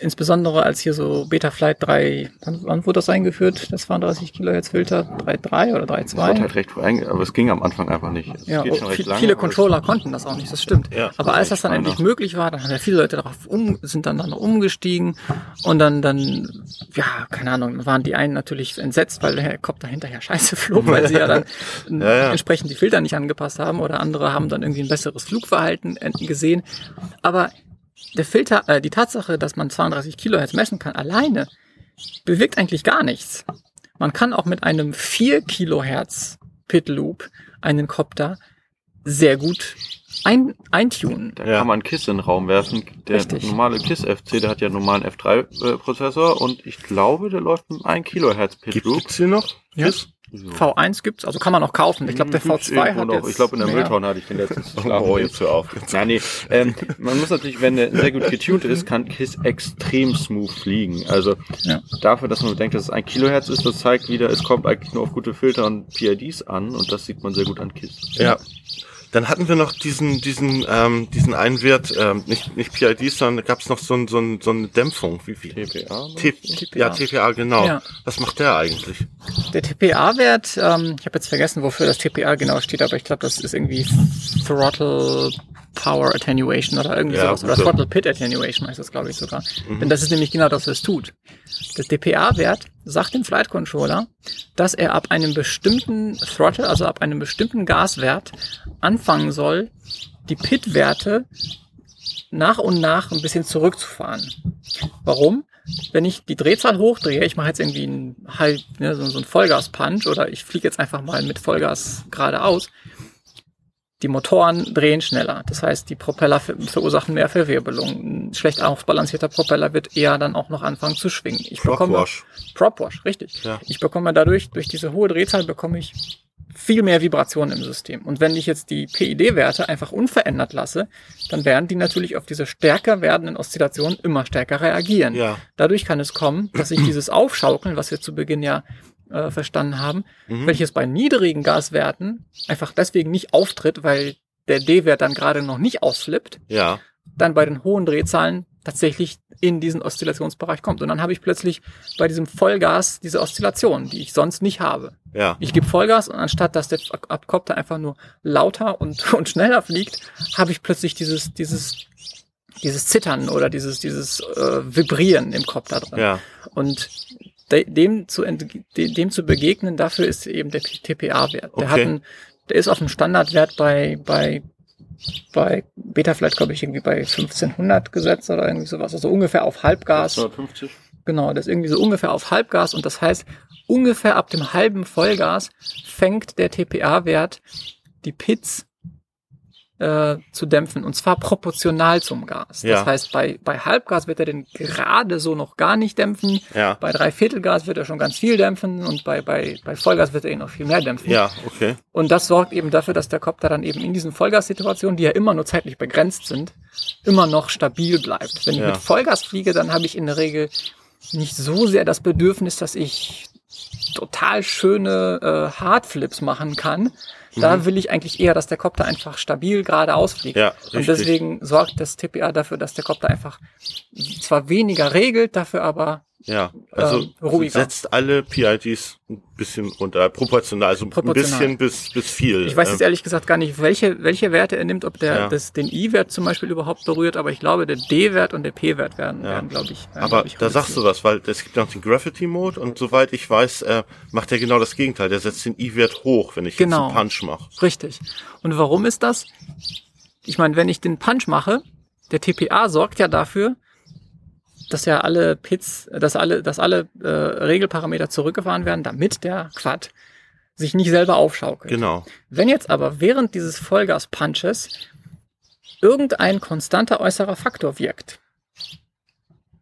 insbesondere als hier so Betaflight 3, wann, wurde das eingeführt? Das 32 Kilohertz Filter 3.3 oder Das wird 3.2? halt recht früh aber es ging am Anfang einfach nicht. Also Ja, viel, lange, viele Controller konnten das auch nicht, das stimmt. Ja. Aber als das dann endlich möglich war, dann haben ja viele Leute darauf um, sind dann, dann umgestiegen und dann, dann, ja, keine Ahnung, waren die einen natürlich entsetzt, weil der Helikopter hinterher scheiße flog, weil sie ja dann Ja, ja. entsprechend die Filter nicht angepasst haben oder andere haben dann irgendwie ein besseres Flugverhalten äh, gesehen. Aber der Filter, äh, die Tatsache, dass man 32 Kilohertz messen kann, alleine bewirkt eigentlich gar nichts. Man kann auch mit einem 4 Kilohertz Pit Loop einen Copter sehr gut ein, eintunen. Da Ja. kann man KISS in den Raum werfen. Der Richtig. normale KISS FC, der hat ja einen normalen F3-Prozessor und ich glaube, der läuft mit 1 Kilohertz Pit Gibt Loop. es hier noch? Ja. So. V1 gibt's, also kann man auch kaufen. Ich glaube, der Hm, gibt's V2 irgendwo hat noch. jetzt Ich glaube, in der. Mülltonne hatte ich den letzten geschlafen. Oh, jetzt hör auf. Nein, nee. Ähm, man muss natürlich, wenn der sehr gut getuned ist, kann KISS extrem smooth fliegen. Also Ja. dafür, dass man bedenkt, dass es ein Kilohertz ist, das zeigt wieder, es kommt eigentlich nur auf gute Filter und PIDs an und das sieht man sehr gut an KISS. Ja. Dann hatten wir noch diesen, diesen, ähm, diesen einen Wert, ähm, nicht, nicht PIDs, sondern gab es noch so, ein, so, ein, so eine Dämpfung. Wie, wie? TPA? T TPA. Ja, TPA, genau. Ja. Was macht der eigentlich? Der TPA-Wert, ähm, ich habe jetzt vergessen, wofür das TPA genau steht, aber ich glaube, das ist irgendwie Throttle Power Attenuation oder irgendwie Ja, sowas. Oder gut. Throttle Pit Attenuation heißt das, glaube ich, sogar. Denn das ist nämlich genau das, was es tut. Der TPA-Wert sagt dem Flight Controller, dass er ab einem bestimmten Throttle, also ab einem bestimmten Gaswert, anfangen soll, die Pit-Werte nach und nach ein bisschen zurückzufahren. Warum? wenn ich die Drehzahl hochdrehe, ich mache jetzt irgendwie einen halb, ne, so, so einen Vollgas-Punch oder ich fliege jetzt einfach mal mit Vollgas geradeaus, die Motoren drehen schneller. Das heißt, die Propeller ver verursachen mehr Verwirbelung. Ein schlecht ausbalancierter Propeller wird eher dann auch noch anfangen zu schwingen. Ich bekomme Propwash. Propwash, richtig. Ja. Ich bekomme dadurch, durch diese hohe Drehzahl bekomme ich viel mehr Vibrationen im System. Und wenn ich jetzt die PID-Werte einfach unverändert lasse, dann werden die natürlich auf diese stärker werdenden Oszillationen immer stärker reagieren. Ja. Dadurch kann es kommen, dass sich dieses Aufschaukeln, was wir zu Beginn ja äh, verstanden haben, Mhm. welches bei niedrigen Gaswerten einfach deswegen nicht auftritt, weil der D-Wert dann gerade noch nicht ausflippt, Ja. dann bei den hohen Drehzahlen tatsächlich in diesen Oszillationsbereich kommt. Und dann habe ich plötzlich bei diesem Vollgas diese Oszillation, die ich sonst nicht habe. Ja. Ich gebe Vollgas und anstatt dass der Abkopter einfach nur lauter und, und schneller fliegt, habe ich plötzlich dieses, dieses, dieses Zittern oder dieses, dieses äh, Vibrieren im Kopf da drin. Ja. Und de, dem, zu ent, de, dem zu begegnen, dafür ist eben der TPA-Wert. Der, Okay. hat einen, der ist auf einem Standardwert bei, bei, bei Betaflight, glaube ich, irgendwie bei 1500 gesetzt oder irgendwie sowas. Also ungefähr auf Halbgas. 150. Genau, das ist irgendwie so ungefähr auf Halbgas und das heißt, ungefähr ab dem halben Vollgas fängt der TPA-Wert die Pits äh, zu dämpfen und zwar proportional zum Gas. Ja. Das heißt, bei, bei Halbgas wird er den gerade so noch gar nicht dämpfen, Ja. bei Dreiviertelgas wird er schon ganz viel dämpfen und bei, bei, bei Vollgas wird er ihn noch viel mehr dämpfen. Ja, okay. Und das sorgt eben dafür, dass der Kopter dann eben in diesen Vollgassituationen, die ja immer nur zeitlich begrenzt sind, immer noch stabil bleibt. Wenn ich Ja. mit Vollgas fliege, dann habe ich in der Regel nicht so sehr das Bedürfnis, dass ich total schöne äh, Hardflips machen kann. Da will ich eigentlich eher, dass der Kopter einfach stabil geradeaus fliegt. Mhm. Ja, Und richtig. deswegen sorgt das TPA dafür, dass der Kopter einfach zwar weniger regelt, dafür aber Ja. Also ähm, setzt alle PIDs ein bisschen runter, proportional, also Proportional. ein bisschen bis, bis viel. Ich weiß jetzt Ähm, ehrlich gesagt gar nicht, welche, welche Werte er nimmt, ob der Ja. das, den I-Wert zum Beispiel überhaupt berührt, aber ich glaube, der D-Wert und der P-Wert werden, Ja. werden glaube ich. Werden, Aber glaub ich, da sagst du was, weil es gibt noch den Gravity Mode und soweit ich weiß, äh, macht er genau das Gegenteil. Der setzt den I-Wert hoch, wenn ich Genau. jetzt einen Punch mache. Richtig. Und warum ist das? Ich meine, wenn ich den Punch mache, der TPA sorgt ja dafür, dass ja alle Pits, dass alle, dass alle äh, Regelparameter zurückgefahren werden, damit der Quad sich nicht selber aufschaukelt. Genau. Wenn jetzt aber während dieses Vollgas-Punches irgendein konstanter äußerer Faktor wirkt,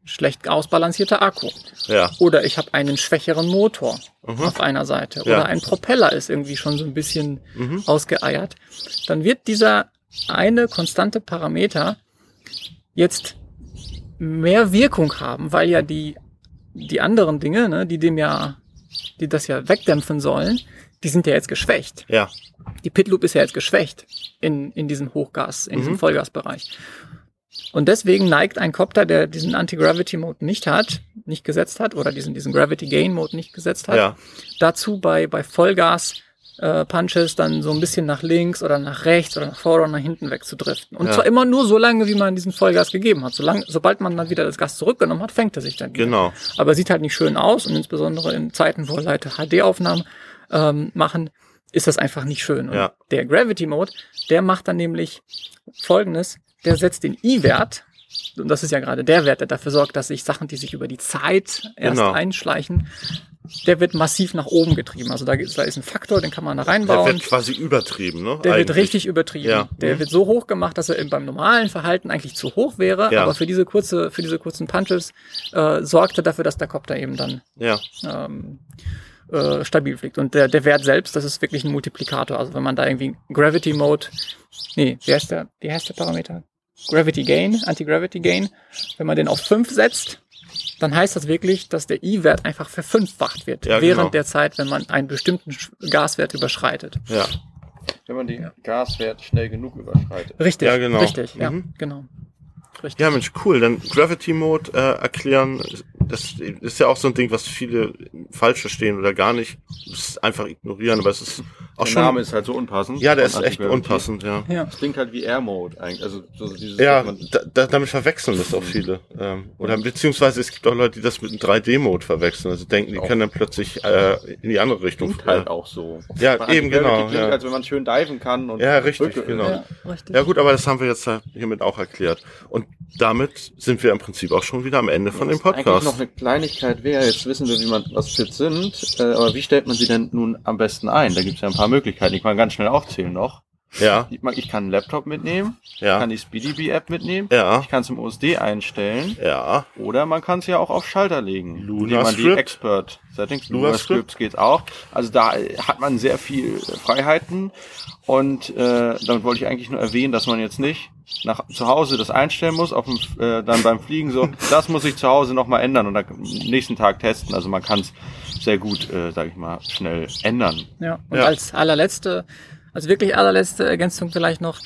schlecht ausbalancierter Akku, Ja. oder ich habe einen schwächeren Motor Mhm. auf einer Seite, Ja. oder ein Propeller ist irgendwie schon so ein bisschen Mhm. ausgeeiert, dann wird dieser eine konstante Parameter jetzt mehr Wirkung haben, weil ja die, die anderen Dinge, ne, die dem ja, die das ja wegdämpfen sollen, die sind ja jetzt geschwächt. Ja. Die Pitloop ist ja jetzt geschwächt in, in diesem Hochgas, in Mhm. diesem Vollgasbereich. Und deswegen neigt ein Copter, der diesen Anti-Gravity-Mode nicht hat, nicht gesetzt hat, oder diesen, diesen Gravity-Gain-Mode nicht gesetzt hat, Ja. dazu bei, bei Vollgas äh, Punches dann so ein bisschen nach links oder nach rechts oder nach vorne oder nach hinten wegzudriften. Und Ja. zwar immer nur so lange, wie man diesen Vollgas gegeben hat. Solange, sobald man dann wieder das Gas zurückgenommen hat, fängt er sich dann wieder. Genau. Aber sieht halt nicht schön aus und insbesondere in Zeiten, wo Leute HD-Aufnahmen ähm, machen, ist das einfach nicht schön. Und Ja. der Gravity Mode, der macht dann nämlich folgendes, der setzt den I-Wert, und das ist ja gerade der Wert, der dafür sorgt, dass sich Sachen, die sich über die Zeit erst Genau. einschleichen, der wird massiv nach oben getrieben. Also da, gibt's- da ist ein Faktor, den kann man da Der reinbauen. wird quasi übertrieben, ne? Der wird Eigentlich. richtig übertrieben. Ja. Der Mhm. wird so hoch gemacht, dass er eben beim normalen Verhalten eigentlich zu hoch wäre, Ja. aber für diese kurze, für diese kurzen Punches äh, sorgt er dafür, dass der Kopter eben dann Ja. ähm, äh, stabil fliegt. Und der, der Wert selbst, das ist wirklich ein Multiplikator. Also wenn man da irgendwie Gravity Mode, nee, wie heißt der, wie heißt der Parameter? Gravity Gain, Anti-Gravity Gain. Wenn man den auf 5 setzt, dann heißt das wirklich, dass der I-Wert einfach verfünffacht wird Ja, während genau. der Zeit, wenn man einen bestimmten Gaswert überschreitet. Ja. Wenn man den Gaswert schnell genug überschreitet. Richtig, Ja, genau. richtig, ja, Mhm. genau. Richtig. Ja, Mensch, cool. Dann Gravity Mode äh, erklären. Das ist ja auch so ein Ding, was viele falsch verstehen oder gar nicht es einfach ignorieren, aber es ist auch Der schon. Name ist halt so unpassend. ja, der ist echt unpassend, ja. Ja. Das klingt halt wie Air Mode eigentlich. Also so dieses, Ja, man- da, da, damit verwechseln das auch viele. Ähm, oder beziehungsweise es gibt auch Leute, die das mit einem 3D-Mode verwechseln. Also denken, die Auch. können dann plötzlich äh, in die andere Richtung. klingt halt auch so. Ja, Von eben, genau, Klingt, ja. als wenn man schön diven kann und Ja, richtig, Brücke- genau. Ja, richtig. Ja gut, aber das haben wir jetzt hiermit auch erklärt. Und damit sind wir im Prinzip auch schon wieder am Ende von dem Podcast. Noch eine Kleinigkeit wäre, jetzt wissen wir, wie man was Pits sind, äh, aber wie stellt man sie denn nun am besten ein? Da gibt es ja ein paar Möglichkeiten. Ich kann ganz schnell aufzählen noch. Ja, Ich, ich kann einen Laptop mitnehmen, ja, kann die SpeedyBee-App mitnehmen, ja, ich kann es im OSD einstellen ja, oder man kann es ja auch auf Schalter legen, indem man die LunaScript. Expert Settings, LunaScript. LunaScript geht auch. Also da äh, hat man sehr viel Freiheiten und äh, damit wollte ich eigentlich nur erwähnen, dass man jetzt nicht nach zu Hause das einstellen muss, auf dem, äh, dann beim Fliegen so, das muss ich zu Hause nochmal ändern und dann am nächsten Tag testen. Also man kann es sehr gut, äh, sage ich mal, schnell ändern. Ja, und Ja. als allerletzte, als wirklich allerletzte Ergänzung vielleicht noch,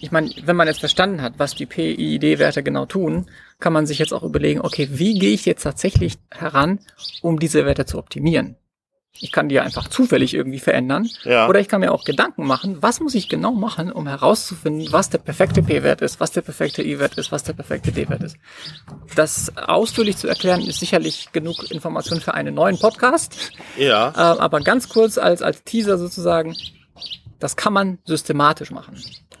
ich meine, wenn man jetzt verstanden hat, was die PID-Werte genau tun, kann man sich jetzt auch überlegen, okay, wie gehe ich jetzt tatsächlich heran, um diese Werte zu optimieren? Ich kann die ja einfach zufällig irgendwie verändern. Ja. Oder ich kann mir auch Gedanken machen, was muss ich genau machen, um herauszufinden, was der perfekte P-Wert ist, was der perfekte I-Wert ist, was der perfekte D-Wert ist. Das ausführlich zu erklären, ist sicherlich genug Information für einen neuen Podcast. ja, Äh, aber ganz kurz als, als Teaser sozusagen, das kann man systematisch machen.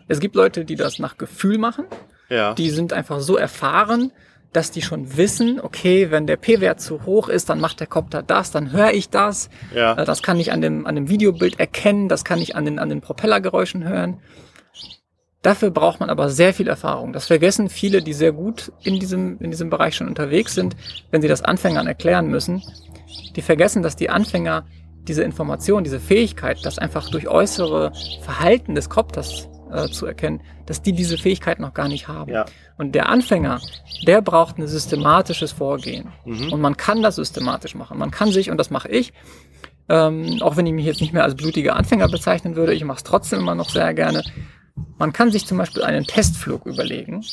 Es gibt Leute, die das nach Gefühl machen. ja, Die sind einfach so erfahren, dass die schon wissen, okay, wenn der P-Wert zu hoch ist, dann macht der Kopter das, dann höre ich das. ja, Äh, Das kann ich an dem, an dem Videobild erkennen, das kann ich an den, an den Propellergeräuschen hören. Dafür braucht man aber sehr viel Erfahrung. Das vergessen viele, die sehr gut in diesem, in diesem Bereich schon unterwegs sind, wenn sie das Anfängern erklären müssen. Die vergessen, dass die Anfänger diese Information, diese Fähigkeit, das einfach durch äußere Verhalten des Kopters äh, zu erkennen, dass die diese Fähigkeit noch gar nicht haben. ja, Und der Anfänger, der braucht ein systematisches Vorgehen. Mhm. Und man kann das systematisch machen. Man kann sich, und das mache ich, ähm, auch wenn ich mich jetzt nicht mehr als blutiger Anfänger bezeichnen würde, ich mache es trotzdem immer noch sehr gerne. Man kann sich zum Beispiel einen Testflug überlegen.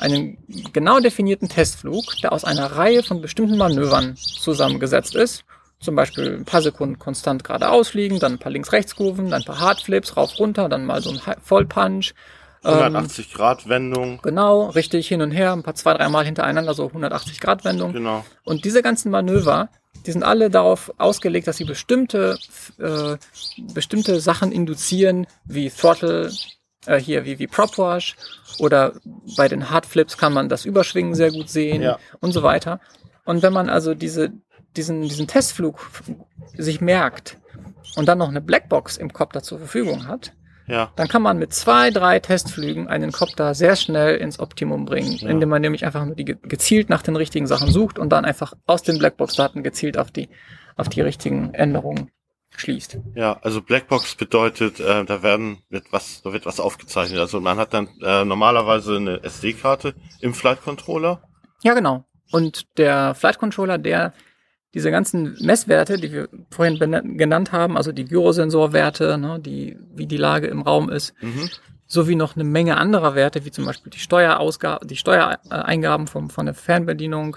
Einen genau definierten Testflug, der aus einer Reihe von bestimmten Manövern zusammengesetzt ist. Zum Beispiel ein paar Sekunden konstant geradeaus fliegen, dann ein paar Links-Rechts-Kurven, dann ein paar Hardflips, rauf, runter, dann mal so ein Vollpunch. Ähm, 180 Grad Wendung, Genau, richtig hin und her, ein paar zwei, dreimal hintereinander, so 180 Grad Wendung. genau, Und diese ganzen Manöver, die sind alle darauf ausgelegt, dass sie bestimmte, äh, bestimmte Sachen induzieren, wie Throttle, äh, hier wie, wie Prop Wash oder bei den Hardflips kann man das Überschwingen sehr gut sehen Ja. und so weiter. Und wenn man also diese, diesen, diesen Testflug sich merkt und dann noch eine Blackbox im Kopter zur Verfügung hat, ja, dann kann man mit zwei, drei Testflügen einen Copter sehr schnell ins Optimum bringen, Ja. indem man nämlich einfach nur die ge- gezielt nach den richtigen Sachen sucht und dann einfach aus den Blackbox-Daten gezielt auf die, auf die richtigen Änderungen schließt. ja. Also Blackbox bedeutet, äh, da werden wird was, da wird was aufgezeichnet. Also man hat dann äh, normalerweise eine SD-Karte im Flight Controller. Ja, genau. Und der Flight Controller, der diese ganzen Messwerte, die wir vorhin genannt haben, also die Gyrosensorwerte, ne, die, wie die Lage im Raum ist, Mhm. sowie noch eine Menge anderer Werte, wie zum Beispiel die Steuerausgaben, die Steuereingaben vom, von der Fernbedienung,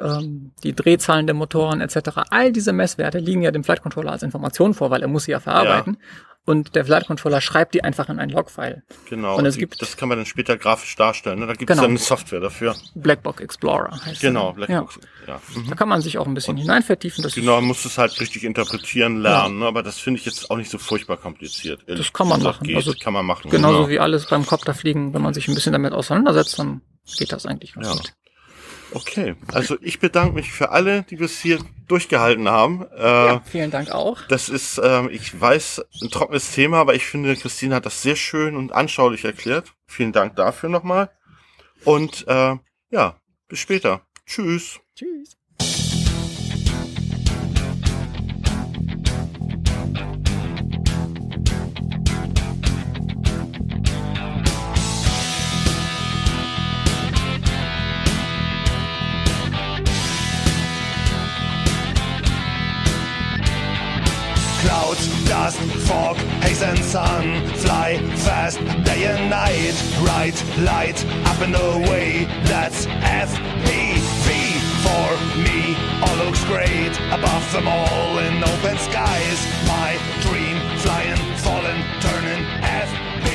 ähm, die Drehzahlen der Motoren etc. All diese Messwerte liegen ja dem Flight Controller als Information vor, weil er muss sie ja verarbeiten. Und der Flight Controller schreibt die einfach in ein Logfile. Genau. Und es die, gibt- das kann man dann später grafisch darstellen. Ne? Da gibt es Genau. dann eine Software dafür. Blackbox Explorer heißt Genau. Blackbox. Ja. Mhm. Da kann man sich auch ein bisschen hineinvertiefen. Das, Genau, man muss es halt richtig interpretieren lernen, ne? aber das finde ich jetzt auch nicht so furchtbar kompliziert. Das kann man gesagt, machen. Geht, Also kann man machen. genauso genau. wie alles beim Copterfliegen, wenn man sich ein bisschen damit auseinandersetzt, dann geht das eigentlich ganz Ja. gut. Okay, also ich bedanke mich für alle, die bis hier durchgehalten haben. Äh, Ja, vielen Dank auch. Das ist, ähm, ich weiß, ein trockenes Thema, aber ich finde, Christine hat das sehr schön und anschaulich erklärt. Vielen Dank dafür nochmal. Und äh, ja, bis später. Tschüss. Tschüss. Cloud, dust, fog, haze and sun Fly fast day and night Bright light up and away That's FPV for me all looks great above them all in open skies. My dream flying, falling, turning FB.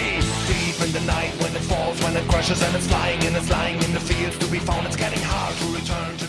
Deep in the night when it falls, when it crashes and it's flying and it's lying in the fields to be found. It's getting hard to return to